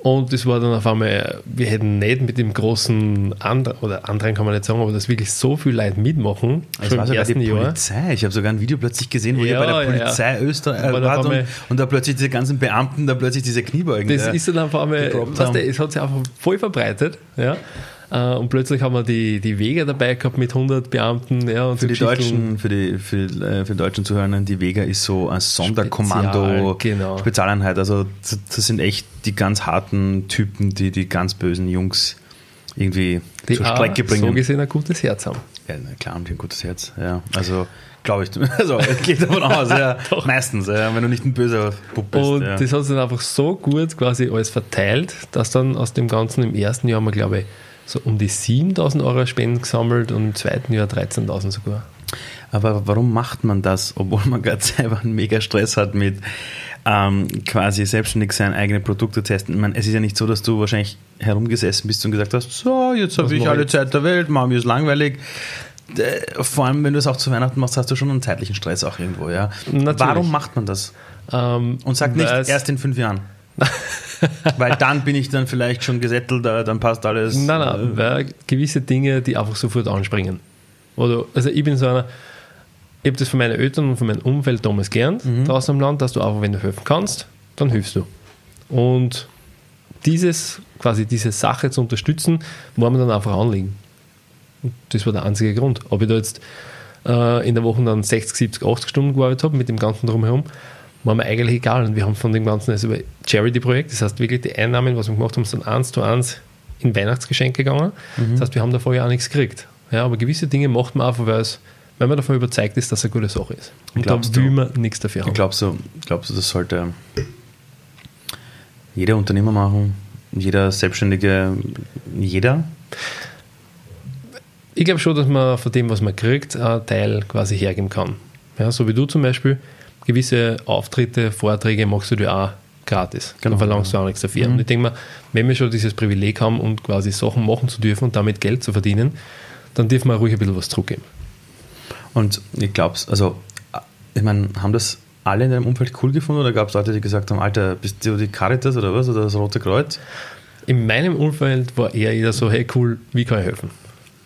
Und das war dann auf einmal, wir hätten nicht mit dem großen anderen, oder anderen kann man nicht sagen, aber dass wirklich so viele Leute mitmachen. Das war sogar die Jahr. Polizei. Ich habe sogar ein Video plötzlich gesehen, wo ja, ihr bei der Polizei ja. Österreich äh, wart und, und, da plötzlich diese ganzen Beamten, da plötzlich diese Kniebeugen. Das ist dann auf einmal, weißt du, es hat sich einfach voll verbreitet. Ja. Äh, und plötzlich haben wir die, die Vega dabei gehabt mit 100 Beamten. Ja, und für, die Deutschen, für, die, für, die, äh, für die deutschen Zuhörer, die Vega ist so ein Sonderkommando, Spezial, genau. Spezialeinheit. Also das sind echt die ganz harten Typen, die die ganz bösen Jungs irgendwie die zur Strecke bringen. so gesehen ein gutes Herz haben. Ja, klar haben die ein gutes Herz. Ja, also glaube ich. (laughs) Also geht davon aus, ja. (laughs) Meistens, ja, wenn du nicht ein böser Bub bist. Und ja. das hat sich dann einfach so gut quasi alles verteilt, dass dann aus dem Ganzen im ersten Jahr wir, glaube ich, so um die 7000 Euro Spenden gesammelt und im zweiten Jahr 13.000 sogar. Aber warum macht man das, obwohl man gerade (laughs) selber einen mega Stress hat mit ähm, quasi selbstständig sein, eigene Produkte testen? Ich meine, es ist ja nicht so, dass du wahrscheinlich herumgesessen bist und gesagt hast, so, jetzt habe ich alle Zeit der Welt, Mami ist langweilig. Äh, vor allem, wenn du es auch zu Weihnachten machst, hast du schon einen zeitlichen Stress auch irgendwo, ja. Natürlich. Warum macht man das? Ähm, und sag nicht erst in fünf Jahren. (laughs) weil dann bin ich dann vielleicht schon gesettelt, dann passt alles. Nein, nein, äh, weil gewisse Dinge, die einfach sofort anspringen. Oder, also ich bin so einer, ich habe das von meinen Eltern und von meinem Umfeld damals gelernt, mhm. draußen im Land, dass du einfach, wenn du helfen kannst, dann hilfst du. Und dieses, quasi diese Sache zu unterstützen, war mir dann einfach anliegen. Und das war der einzige Grund. Ob ich da jetzt äh, in der Woche dann 60, 70, 80 Stunden gearbeitet habe mit dem ganzen Drumherum, war mir eigentlich egal. Und wir haben von dem Ganzen also über Charity-Projekt, das heißt wirklich die Einnahmen, was wir gemacht haben, sind eins zu eins in Weihnachtsgeschenke gegangen. Mhm. Das heißt, wir haben davor ja auch nichts gekriegt. Ja, aber gewisse Dinge macht man einfach, weil, weil man davon überzeugt ist, dass es eine gute Sache ist. Und da will man nichts dafür haben. Glaubst du, glaubst du, das sollte jeder Unternehmer machen? Jeder Selbstständige? Jeder? Ich glaube schon, dass man von dem, was man kriegt, einen Teil quasi hergeben kann. Ja, so wie du zum Beispiel gewisse Auftritte, Vorträge machst du dir auch gratis. Genau. Dann verlangst du auch nichts dafür. Mhm. Und ich denke mal, wenn wir schon dieses Privileg haben und quasi Sachen machen zu dürfen und damit Geld zu verdienen, dann dürfen wir ruhig ein bisschen was zurückgeben. Und ich glaube, also, ich meine, haben das alle in deinem Umfeld cool gefunden oder gab es Leute, die gesagt haben, Alter, bist du die Caritas oder was oder das Rote Kreuz? In meinem Umfeld war eher jeder so, hey cool, wie kann ich helfen?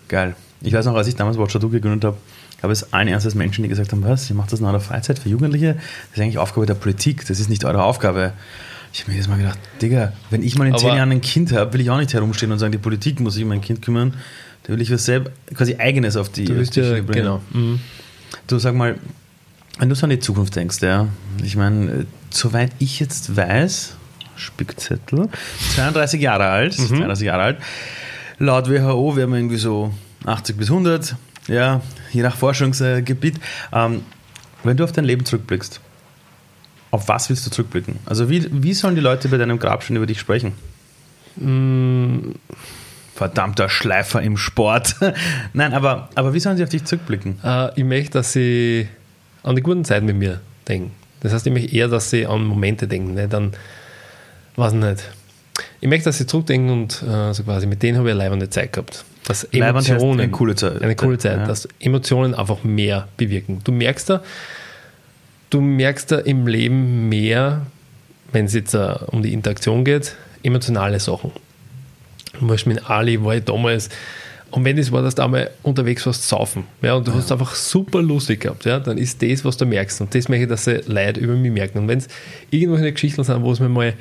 Geil. Ich weiß noch, als ich damals Watcher gegründet habe, gab es ein erstes Menschen, die gesagt haben, was, ihr macht das in eurer Freizeit für Jugendliche? Das ist eigentlich Aufgabe der Politik, das ist nicht eure Aufgabe. Ich habe mir jedes Mal gedacht, Digga, wenn ich mal in zehn Jahren ein Kind habe, will ich auch nicht herumstehen und sagen, die Politik muss sich um mein Kind kümmern. Da will ich was selber, quasi eigenes auf die, du die ja, bringen. Genau. Mhm. Du sag mal, wenn du so an die Zukunft denkst, ja, ich meine, soweit ich jetzt weiß, Spickzettel, 32 Jahre alt, mhm. 32 Jahre alt, laut WHO wären wir irgendwie so 80 bis 100, ja, je nach Forschungsgebiet. Ähm, wenn du auf dein Leben zurückblickst, auf was willst du zurückblicken? Also wie, wie sollen die Leute bei deinem Grab schon über dich sprechen? Mm. Verdammter Schleifer im Sport. (laughs) Nein, aber, aber wie sollen sie auf dich zurückblicken? Äh, ich möchte, dass sie an die guten Zeiten mit mir denken. Das heißt, ich möchte eher, dass sie an Momente denken, nicht an, was nicht. Ich möchte, dass sie zurückdenken und äh, so quasi mit denen habe ich eine leibende Zeit gehabt dass Emotionen, eine coole Zeit, eine coole Zeit ja. dass Emotionen einfach mehr bewirken. Du merkst da, du merkst da im Leben mehr, wenn es jetzt uh, um die Interaktion geht, emotionale Sachen. Wurscht mit Ali war ich damals, und wenn es war, dass du einmal unterwegs warst, saufen, ja, und du ja. hast einfach super lustig gehabt, ja, dann ist das, was du merkst. Und das möchte ich, dass sie Leute über mich merken. Und wenn es irgendwelche Geschichten sind, wo es mir mal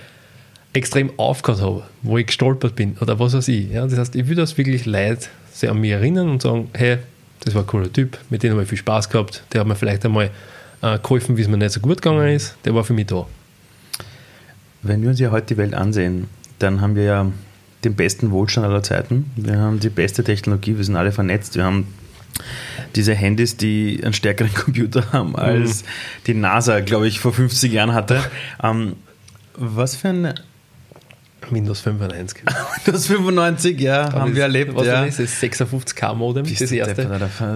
extrem aufgehört habe, wo ich gestolpert bin oder was weiß ich, ja, das heißt, ich will das wirklich Leute sich an mich erinnern und sagen, hey, das war ein cooler Typ, mit dem habe ich viel Spaß gehabt, der hat mir vielleicht einmal äh, geholfen, wie es mir nicht so gut gegangen ist, der war für mich da. Wenn wir uns ja heute die Welt ansehen, dann haben wir ja den besten Wohlstand aller Zeiten. Wir haben die beste Technologie, wir sind alle vernetzt, wir haben diese Handys, die einen stärkeren (laughs) Computer haben, als mhm. die NASA, glaube ich, vor 50 Jahren hatte. (laughs) Ähm, was für ein Windows 95. (laughs) Windows 95, ja, haben wir erlebt. Was ja. ist das? 56K-Modem, das erste.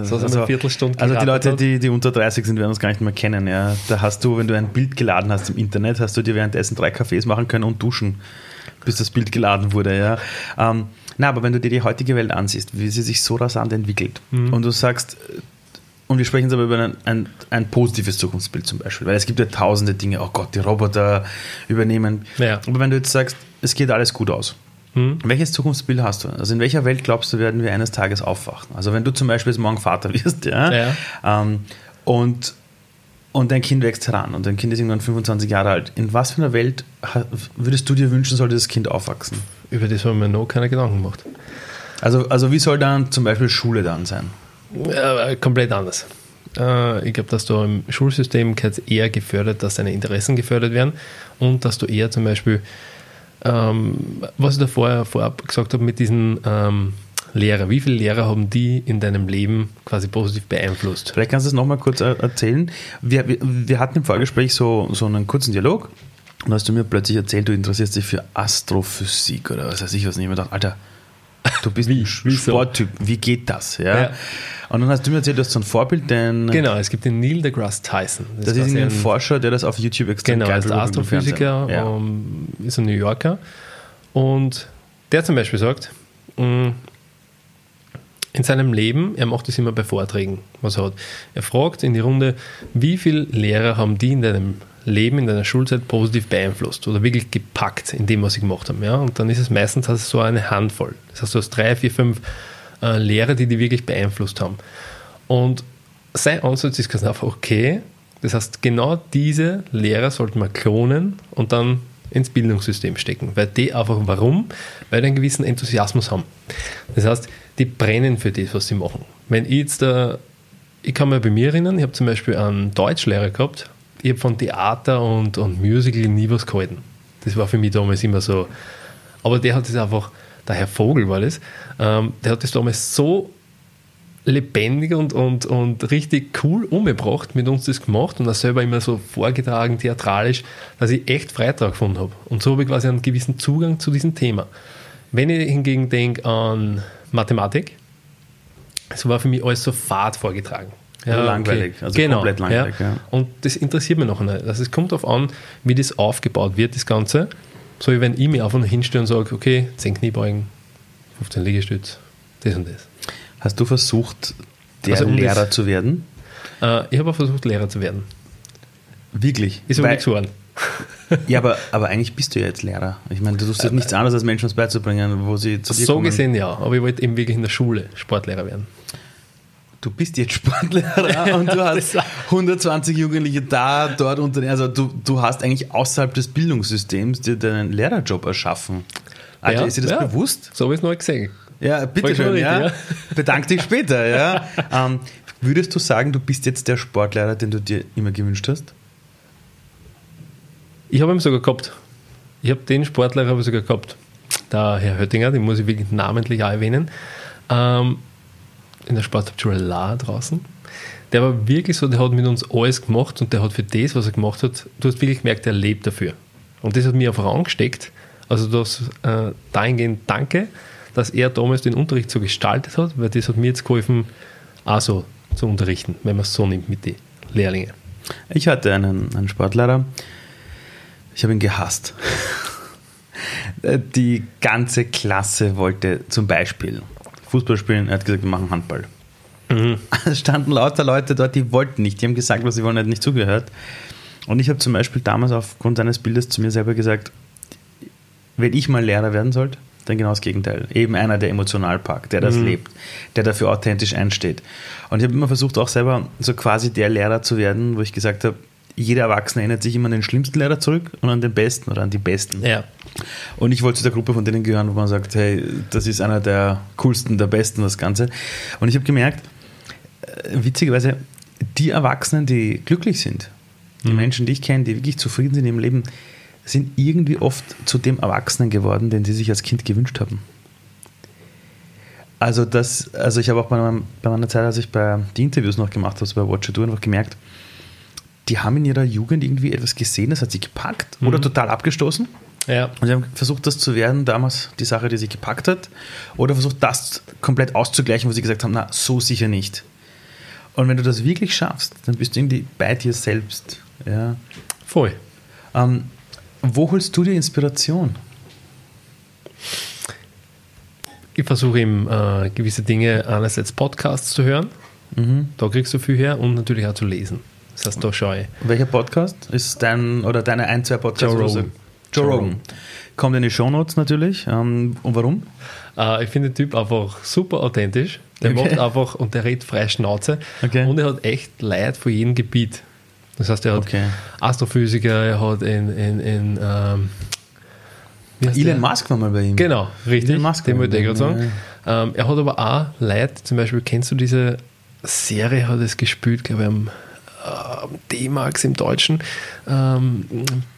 so also, eine Viertelstunde Also die Leute, die, die unter 30 sind, werden uns gar nicht mehr kennen. Ja. Da hast du, wenn du ein Bild geladen hast im Internet, hast du dir währenddessen drei Kaffees machen können und duschen, bis das Bild geladen wurde. Ja. Ähm, na, aber wenn du dir die heutige Welt ansiehst, wie sie sich so rasant entwickelt mhm. und du sagst, und wir sprechen jetzt aber über ein, ein, ein, positives Zukunftsbild zum Beispiel, weil es gibt ja tausende Dinge, oh Gott, die Roboter übernehmen. Ja. Aber wenn du jetzt sagst, es geht alles gut aus, hm. welches Zukunftsbild hast du? Also in welcher Welt glaubst du, werden wir eines Tages aufwachen? Also wenn du zum Beispiel jetzt morgen Vater (laughs) wirst, ja, ja. Ähm, und, und dein Kind wächst heran und dein Kind ist irgendwann 25 Jahre alt, in was für einer Welt würdest du dir wünschen, sollte das Kind aufwachsen? Über das haben wir noch keine Gedanken gemacht. Also, also wie soll dann zum Beispiel Schule dann sein? Ja, komplett anders. Äh, ich glaube, dass du im Schulsystem eher gefördert, dass deine Interessen gefördert werden und dass du eher zum Beispiel, ähm, was ich da vorher vorab gesagt habe, mit diesen ähm, Lehrer, wie viele Lehrer haben die in deinem Leben quasi positiv beeinflusst? Vielleicht kannst du es nochmal kurz erzählen. Wir, wir, hatten im Vorgespräch so, so einen kurzen Dialog und hast du mir plötzlich erzählt, du interessierst dich für Astrophysik oder was weiß ich was nicht. Ich dachte, Alter, du bist wie, ein Sporttyp, wie geht das? Ja? ja? Und dann hast du mir erzählt, du hast so ein Vorbild, denn. Genau, es gibt den Neil deGrasse Tyson. Das, das ist ein, Forscher, der das auf YouTube extrem Genau, er ist Astrophysiker, ja. um, ist ein New Yorker. Und der zum Beispiel sagt, mm, in seinem Leben, er macht das immer bei Vorträgen, was er hat. Er fragt in die Runde, wie viele Lehrer haben die in deinem Leben, in deiner Schulzeit positiv beeinflusst oder wirklich gepackt in dem, was sie gemacht haben. Ja? Und dann ist es meistens also so eine Handvoll. Das heißt, du hast drei, vier, fünf äh, Lehrer, die die wirklich beeinflusst haben. Und sein Ansatz ist ganz einfach, okay, das heißt, genau diese Lehrer sollten wir klonen und dann ins Bildungssystem stecken. Weil die einfach, warum? Weil die einen gewissen Enthusiasmus haben. Das heißt, die brennen für das, was sie machen. Wenn ich jetzt da, ich kann mich bei mir erinnern, ich habe zum Beispiel einen Deutschlehrer gehabt, ich habe von Theater und, und Musical nie was gehalten. Das war für mich damals immer so. Aber der hat es einfach der Herr Vogel war das, ähm, der hat das damals so lebendig und, und, und richtig cool umgebracht, mit uns das gemacht und er selber immer so vorgetragen, theatralisch, dass ich echt Freitag gefunden habe. Und so habe ich quasi einen gewissen Zugang zu diesem Thema. Wenn ich hingegen denke an Mathematik, so war für mich alles so fad vorgetragen. Ja, langweilig, okay. also genau, komplett langweilig. Ja. Ja. Und das interessiert mich noch nicht. Also es kommt darauf an, wie das aufgebaut wird, das Ganze. So wie wenn ich mich einfach hinstelle und sage, okay, 10 Kniebeugen, 15 Liegestütz, das und das. Hast du versucht, der also um Lehrer das, zu werden? Äh, ich habe auch versucht, Lehrer zu werden. Wirklich? Ist aber nichts geworden. ja, aber, aber eigentlich bist du ja jetzt Lehrer. Ich meine, du tust jetzt nichts anderes, als Menschen was beizubringen, wo sie zu dir So kommen. gesehen ja, aber ich wollte eben wirklich in der Schule Sportlehrer werden du bist jetzt Sportlehrer (laughs) und du hast 120 Jugendliche da, dort unter, also du, du hast eigentlich außerhalb des Bildungssystems dir deinen Lehrerjob erschaffen. Alter, ja, ist dir das ja. bewusst? So habe ich es noch gesehen. Ja, bitteschön, ja. ja. (laughs) Bedank dich später, ja. Ähm, würdest du sagen, du bist jetzt der Sportlehrer, den du dir immer gewünscht hast? Ich habe ihn sogar gehabt. Ich habe den Sportlehrer sogar gehabt. Der Herr Höttinger, den muss ich wirklich namentlich auch erwähnen. Ähm, in der Sporthauptschule La draußen. Der war wirklich so, der hat mit uns alles gemacht und der hat für das, was er gemacht hat, du hast wirklich gemerkt, er lebt dafür. Und das hat mir einfach angesteckt. Also das äh, dahingehend danke, dass er damals den Unterricht so gestaltet hat, weil das hat mir jetzt geholfen, auch so zu unterrichten, wenn man es so nimmt mit den Lehrlingen. Ich hatte einen, einen Sportlehrer, ich habe ihn gehasst. (laughs) Die ganze Klasse wollte zum Beispiel Fußball spielen. Er hat gesagt, wir machen Handball. Mhm. (laughs) Es standen lauter Leute dort, die wollten nicht. Die haben gesagt, was sie wollen, er hat nicht zugehört. Und ich habe zum Beispiel damals aufgrund seines Bildes zu mir selber gesagt, wenn ich mal Lehrer werden sollte, Dann genau das Gegenteil. Eben einer, der emotional packt, der das mhm. lebt, der dafür authentisch einsteht. Und ich habe immer versucht, auch selber so quasi der Lehrer zu werden, wo ich gesagt habe, jeder Erwachsene erinnert sich immer an den schlimmsten Lehrer zurück und an den besten oder an die besten. Ja. Und ich wollte zu der Gruppe von denen gehören, wo man sagt, hey, das ist einer der coolsten, der besten, das Ganze. Und ich habe gemerkt, äh, witzigerweise, die Erwachsenen, die glücklich sind, die mhm. Menschen, die ich kenne, die wirklich zufrieden sind im Leben, sind irgendwie oft zu dem Erwachsenen geworden, den sie sich als Kind gewünscht haben. Also das, also ich habe auch bei, meinem, bei meiner Zeit, als ich bei die Interviews noch gemacht habe, bei Watcher Do, einfach gemerkt, die haben in ihrer Jugend irgendwie etwas gesehen, das hat sie gepackt mhm. oder total abgestoßen. Ja. Und sie haben versucht, das zu werden, damals die Sache, die sie gepackt hat, oder versucht, das komplett auszugleichen, wo sie gesagt haben, na, so sicher nicht. Und wenn du das wirklich schaffst, dann bist du irgendwie bei dir selbst. Ja. Voll. Ähm, wo holst du die Inspiration? Ich versuche eben äh, gewisse Dinge einerseits Podcasts zu hören. Mhm. Da kriegst du viel her und natürlich auch zu lesen. Das heißt, da schaue ich. Welcher Podcast ist dein oder deine ein, zwei Podcasts? Joe Rogan. Joe Rogan. Kommt in die Shownotes natürlich. Ähm, und warum? Äh, ich finde den Typ einfach super authentisch. Der okay. macht einfach und der redet frei Schnauze. Okay. Und er hat echt Leid von jedem Gebiet. Das heißt, er hat okay. Astrophysiker, er hat in, in, in ähm, Elon der? Musk war mal bei ihm. Genau, richtig. Elon Musk den wollte ich gerade sagen. Ja. Ähm, er hat aber auch Leute, zum Beispiel, kennst du diese Serie, hat es gespielt, glaube ich, am äh, D-Max im Deutschen, ähm,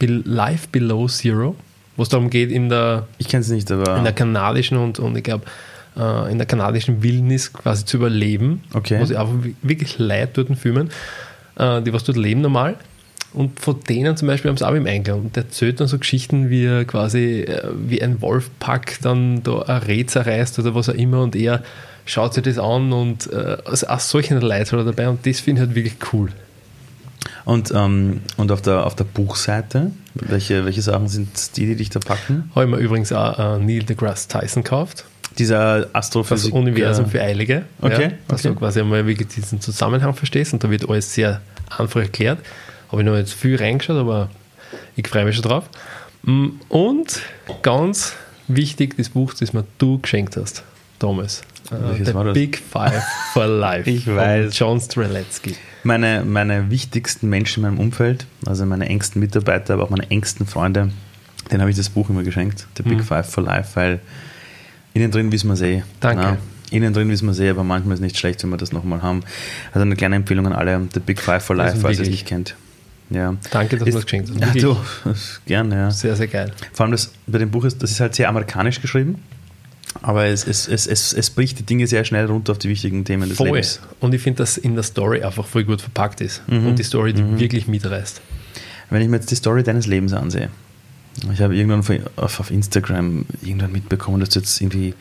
Life Below Zero, wo es darum geht, in der, ich kenne es nicht, aber in der kanadischen und, und ich glaube, äh, in der kanadischen Wildnis quasi zu überleben, okay. wo sie einfach wirklich Leute dort filmen, äh, die was dort leben normal. Und von denen zum Beispiel haben sie auch im Eingang. Und der erzählt dann so Geschichten, wie er quasi äh, wie ein Wolfpack dann da ein Reh zerreißt oder was auch immer. Und er schaut sich das an und äh, also auch solche Leute hat er dabei. Und das finde ich halt wirklich cool. Und, ähm, und auf, der, auf der Buchseite, welche, welche Sachen sind die, die dich da packen? Habe ich mir übrigens auch äh, Neil deGrasse Tyson gekauft. Dieser Astrophysik. Das Universum für Eilige. Okay. Ja, dass okay. du quasi einmal wirklich diesen Zusammenhang verstehst und da wird alles sehr einfach erklärt. Habe ich noch jetzt viel reingeschaut, aber ich freue mich schon drauf. Mm, und ganz wichtig, das Buch, das mir du geschenkt hast, Thomas. Uh, The Big Five for (laughs) Life. ich weiß. John Streletsky. Meine, meine wichtigsten Menschen in meinem Umfeld, also meine engsten Mitarbeiter, aber auch meine engsten Freunde, denen habe ich das Buch immer geschenkt, The Big mhm. Five for Life, weil innen drin wissen wir es eh. Danke. Na, innen drin wissen wir es eh, aber manchmal ist es nicht schlecht, wenn wir das nochmal haben. Also eine kleine Empfehlung an alle, The Big Five for Life, falls ihr es nicht kennt. Ja. Danke, dass du das geschenkt hast. Ja, du, (laughs) gerne, ja. Sehr, sehr geil. Vor allem das, bei dem Buch ist, das ist halt sehr amerikanisch geschrieben. Aber es, es, es, es, es bricht die Dinge sehr schnell runter auf die wichtigen Themen des voll. Lebens. Und ich finde, dass in der Story einfach voll gut verpackt ist. Mhm. Und die Story, die mhm. wirklich mitreißt. Wenn ich mir jetzt die Story deines Lebens ansehe, ich habe irgendwann auf, auf Instagram irgendwann mitbekommen, dass du jetzt irgendwie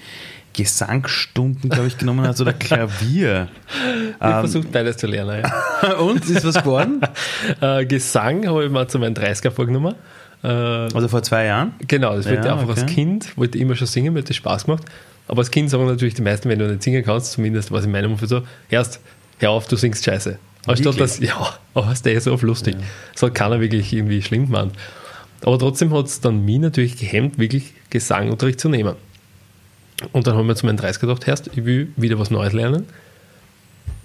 Gesangsstunden, glaube ich, genommen hast oder (laughs) Klavier. Ich ähm, versucht beides zu lernen. Ja. (laughs) Und ist was geworden? (laughs) äh, Gesang habe ich mal zu meinen 30er vorgenommen. Äh, also vor zwei Jahren? Genau, das wollte ja, ich einfach okay. als Kind, wollte ich immer schon singen, mir hat das Spaß gemacht. Aber als Kind sagen natürlich die meisten, wenn du nicht singen kannst, zumindest was in meinem Umfeld so, erst hör auf, du singst scheiße. Anstatt das, ja, (laughs) aber ist der so oft lustig. Ja. Das hat keiner wirklich irgendwie schlimm gemacht. Aber trotzdem hat es dann mich natürlich gehemmt, wirklich Gesangunterricht zu nehmen. Und dann haben wir zu meinen 30 gedacht, Herst, ich will wieder was Neues lernen.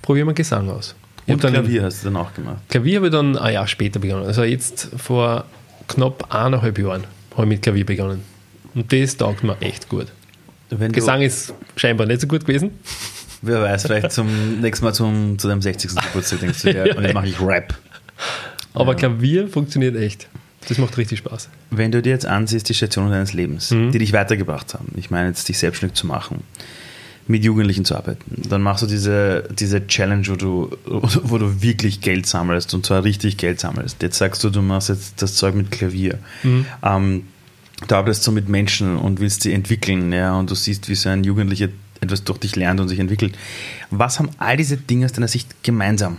Probieren wir Gesang aus. Und dann, Klavier hast du dann auch gemacht? Klavier habe ich dann ein Jahr später begonnen. Also jetzt vor knapp eineinhalb Jahren habe ich mit Klavier begonnen. Und das taugt mir echt gut. Wenn Gesang ist scheinbar nicht so gut gewesen. Wer weiß, vielleicht zum (laughs) nächsten Mal zum, zu deinem 60. Geburtstag denkst du, ja, ja und jetzt mache ich Rap. Aber ja. Klavier funktioniert echt. Das macht richtig Spaß. Wenn du dir jetzt ansiehst, die Stationen deines Lebens, mhm. die dich weitergebracht haben, ich meine jetzt dich selbstständig zu machen, mit Jugendlichen zu arbeiten, dann machst du diese, diese Challenge, wo du, wo du wirklich Geld sammelst und zwar richtig Geld sammelst. Jetzt sagst du, du machst jetzt das Zeug mit Klavier. Mhm. Ähm, du arbeitest so mit Menschen und willst sie entwickeln, ja, und du siehst, wie so ein Jugendlicher etwas durch dich lernt und sich entwickelt. Was haben all diese Dinge aus deiner Sicht gemeinsam?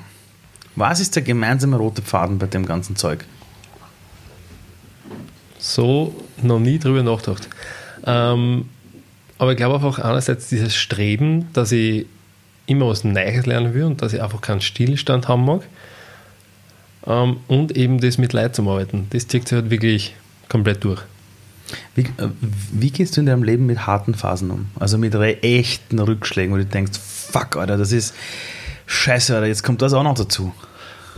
Was ist der gemeinsame rote Faden bei dem ganzen Zeug? So noch nie drüber nachgedacht. Ähm, aber ich glaube einfach einerseits dieses Streben, dass ich immer was Neues lernen will und dass ich einfach keinen Stillstand haben mag. Ähm, und eben das mit Leid zu arbeiten. Das zieht sich halt wirklich komplett durch. Wie, äh, wie, gehst du in deinem Leben mit harten Phasen um? Also mit echten Rückschlägen, wo du denkst, fuck, Alter, das ist scheiße, Alter, jetzt kommt das auch noch dazu.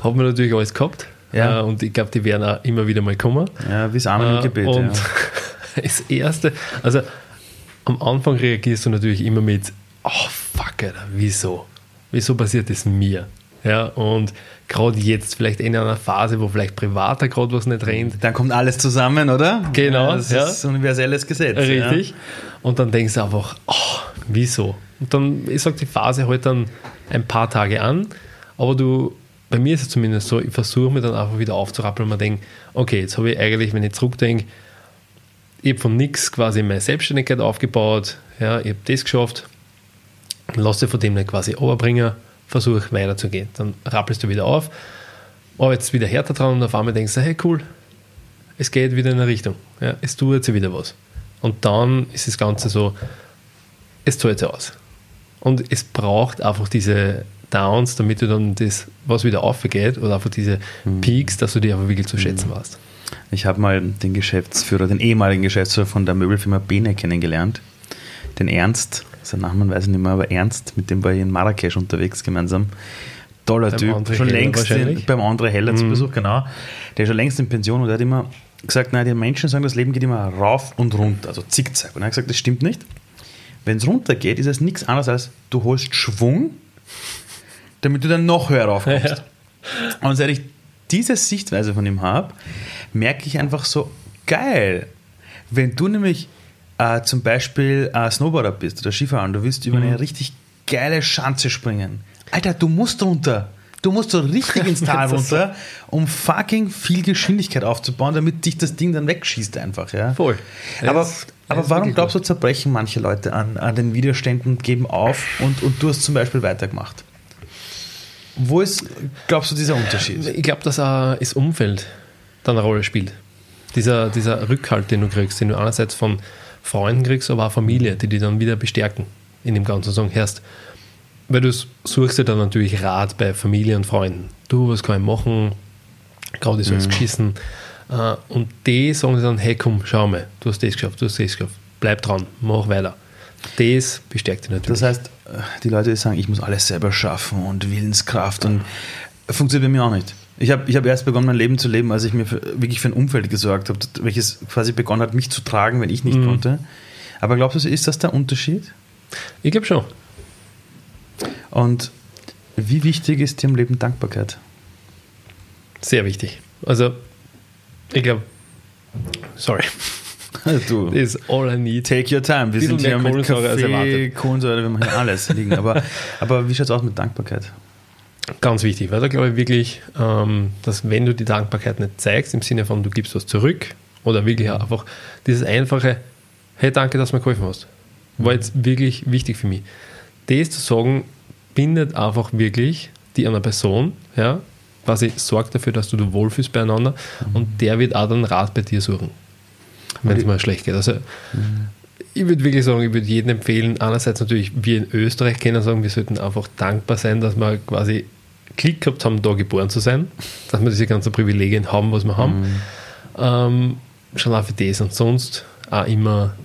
Haben wir natürlich alles gehabt. Ja. Äh, und ich glaube, die werden auch immer wieder mal kommen. Ja, wie es Amen im Gebet. Und ja. (laughs) das Erste, also am Anfang reagierst du natürlich immer mit, oh fuck, Alter, wieso? Wieso passiert das mir? Ja, und gerade jetzt vielleicht in einer Phase, wo vielleicht privater gerade was nicht rennt. Dann kommt alles zusammen, oder? Genau. Ja, das ja. ist ein universelles Gesetz. Richtig. Ja. Und dann denkst du einfach, oh, wieso? Und dann, ich sage, die Phase halt dann ein paar Tage an, aber du, bei mir ist es zumindest so, ich versuche mir dann einfach wieder aufzurappeln und mir denke, okay, jetzt habe ich eigentlich, wenn ich zurückdenke, ich habe von nichts quasi meine Selbstständigkeit aufgebaut, ja, ich habe das geschafft, lasse von dem nicht quasi überbringen versuch weiterzugehen. Dann rappelst du wieder auf, arbeitest wieder härter dran und auf einmal denkst du, hey cool, es geht wieder in eine Richtung. Ja, es tut jetzt wieder was. Und dann ist das Ganze so, es zahlt sich aus. Und es braucht einfach diese Downs, damit du dann das, was wieder aufgeht, oder einfach diese mhm. Peaks, dass du die einfach wirklich zu schätzen mhm. weißt. Ich habe mal den Geschäftsführer, den ehemaligen Geschäftsführer von der Möbelfirma Bene kennengelernt, den Ernst sein Namen weiß ich nicht mehr, aber Ernst, mit dem war ich in Marrakesch unterwegs gemeinsam. Toller beim Typ, André schon Heller längst in, beim André Heller mhm. zu Besuch, genau. Der ist schon längst in Pension und der hat immer gesagt, nein, die Menschen sagen, das Leben geht immer rauf und runter, also zickzack. Und er hat gesagt, das stimmt nicht. Wenn es runter geht, ist es nichts anderes als, du holst Schwung, damit du dann noch höher raufkommst. Ja. (laughs) Und seit ich diese Sichtweise von ihm habe, merke ich einfach so, geil. Wenn du nämlich äh, zum Beispiel äh, Snowboarder bist oder Skifahrer und du willst über mhm. eine richtig geile Schanze springen. Alter, du musst runter. Du musst so richtig ins (laughs) Tal runter, um fucking viel Geschwindigkeit aufzubauen, damit dich das Ding dann wegschießt einfach. Ja? Voll. Aber, aber warum glaubst du, zerbrechen manche Leute an, an den Widerständen, geben auf und, und du hast zum Beispiel weitergemacht? Wo ist, glaubst du, dieser Unterschied? Ich glaube, auch das Umfeld dann eine Rolle spielt. Dieser, dieser Rückhalt, den du kriegst, den du einerseits von Freunden kriegst, aber auch Familie, die dich dann wieder bestärken in dem Ganzen. Sagen, Herst, weil du suchst dir dann natürlich Rat bei Familie und Freunden. Du, was kann ich machen? Gerade ist alles mhm. geschissen. Äh, und die sagen dann, hey komm, schau mal, du hast das geschafft, du hast das geschafft. Bleib dran, mach weiter. Das bestärkt dich natürlich. Das heißt, die Leute, die sagen, ich muss alles selber schaffen und Willenskraft und funktioniert bei mir auch nicht. Ich habe ich hab erst begonnen, mein Leben zu leben, als ich mir für, wirklich für ein Umfeld gesorgt habe, welches quasi begonnen hat, mich zu tragen, wenn ich nicht mhm. konnte. Aber glaubst du, ist das der Unterschied? Ich glaube schon. Und wie wichtig ist dir im Leben Dankbarkeit? Sehr wichtig. Also, ich glaube, sorry. Du, (laughs) is all I need. Take your time. Wir sind hier mit Kaffee, Kohlensäure, wir machen alles liegen. Aber, aber wie schaut es aus mit Dankbarkeit? Ganz wichtig, weil da glaube ich wirklich, ähm, dass wenn du die Dankbarkeit nicht zeigst, im Sinne von du gibst was zurück oder wirklich einfach dieses einfache, hey, danke, dass du mir geholfen hast, war jetzt wirklich wichtig für mich. Das zu sagen, bindet einfach wirklich die einer Person, ja, quasi sorgt dafür, dass du dich wohlfühlst beieinander mhm. und der wird auch dann Rat bei dir suchen, wenn es mal schlecht geht. Also, mhm. ich würde wirklich sagen, ich würde jedem empfehlen, einerseits natürlich, wir in Österreich kennen sagen, wir sollten einfach dankbar sein, dass wir quasi Klick gehabt haben, da geboren zu sein, dass wir diese ganzen Privilegien haben, was wir haben. Mhm. Ähm, schon auch für das und sonst auch immer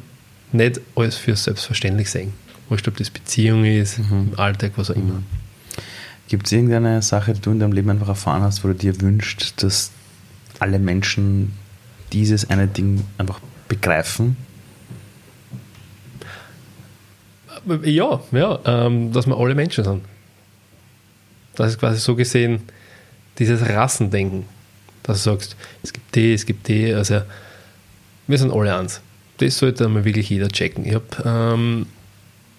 nicht alles für selbstverständlich sehen. Wurscht, ob das Beziehung ist, mhm. im Alltag, was auch immer. Mhm. Gibt es irgendeine Sache, die du in deinem Leben einfach erfahren hast, wo du dir wünschst, dass alle Menschen dieses eine Ding einfach begreifen? Ja, ja, ähm, dass wir alle Menschen sind. Das ist quasi so gesehen dieses Rassendenken, dass du sagst, es gibt die, es gibt die, also wir sind alle eins. Das sollte mal wirklich jeder checken. Ich habe ähm,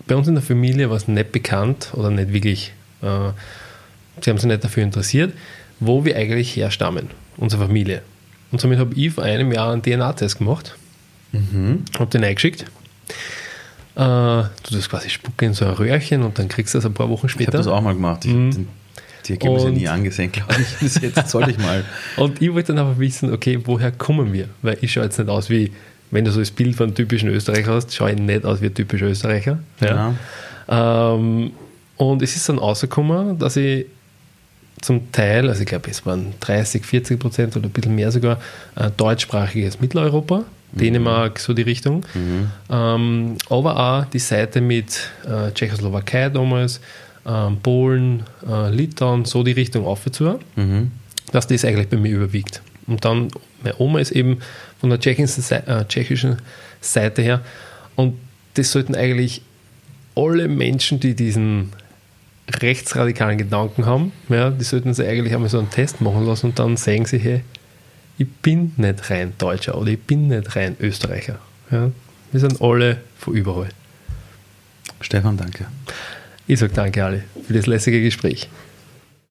bei uns in der Familie was nicht bekannt oder nicht wirklich, äh, sie haben sich nicht dafür interessiert, wo wir eigentlich herstammen, unsere Familie. Und somit habe ich vor einem Jahr einen DNA-Test gemacht, mhm. habe den eingeschickt äh, du das quasi spucken in so ein Röhrchen und dann kriegst du das ein paar Wochen später. Ich habe das auch mal gemacht. Ich mhm. den, die Ergebnisse nie angesehen, glaube (laughs) ich. Bis jetzt sollte ich mal. und ich wollte dann aber wissen, okay, woher kommen wir? Weil ich schaue jetzt nicht aus wie, wenn du so das Bild von einem typischen Österreicher hast, schaue ich nicht aus wie ein typischer Österreicher. Ja. ja. Ähm, und es ist dann rausgekommen, dass ich zum Teil, also ich glaube, es waren 30, 40 Prozent oder ein bisschen mehr sogar, äh, deutschsprachiges Mitteleuropa Dänemark, so die Richtung. Mhm. Ähm, aber auch die Seite mit äh, Tschechoslowakei damals, Polen, äh, Litauen, so die Richtung aufzuhören, mhm. dass das eigentlich bei mir überwiegt. Und dann, meine Oma ist eben von der tschechischen, äh, Seite her und das sollten eigentlich alle Menschen, die diesen rechtsradikalen Gedanken haben, ja, die sollten sich eigentlich einmal so einen Test machen lassen und dann sagen sie, hey, ich bin nicht rein Deutscher oder ich bin nicht rein Österreicher. Ja, wir sind alle von überall. Stefan, danke. Ich sage danke, Ali, für das lässige Gespräch.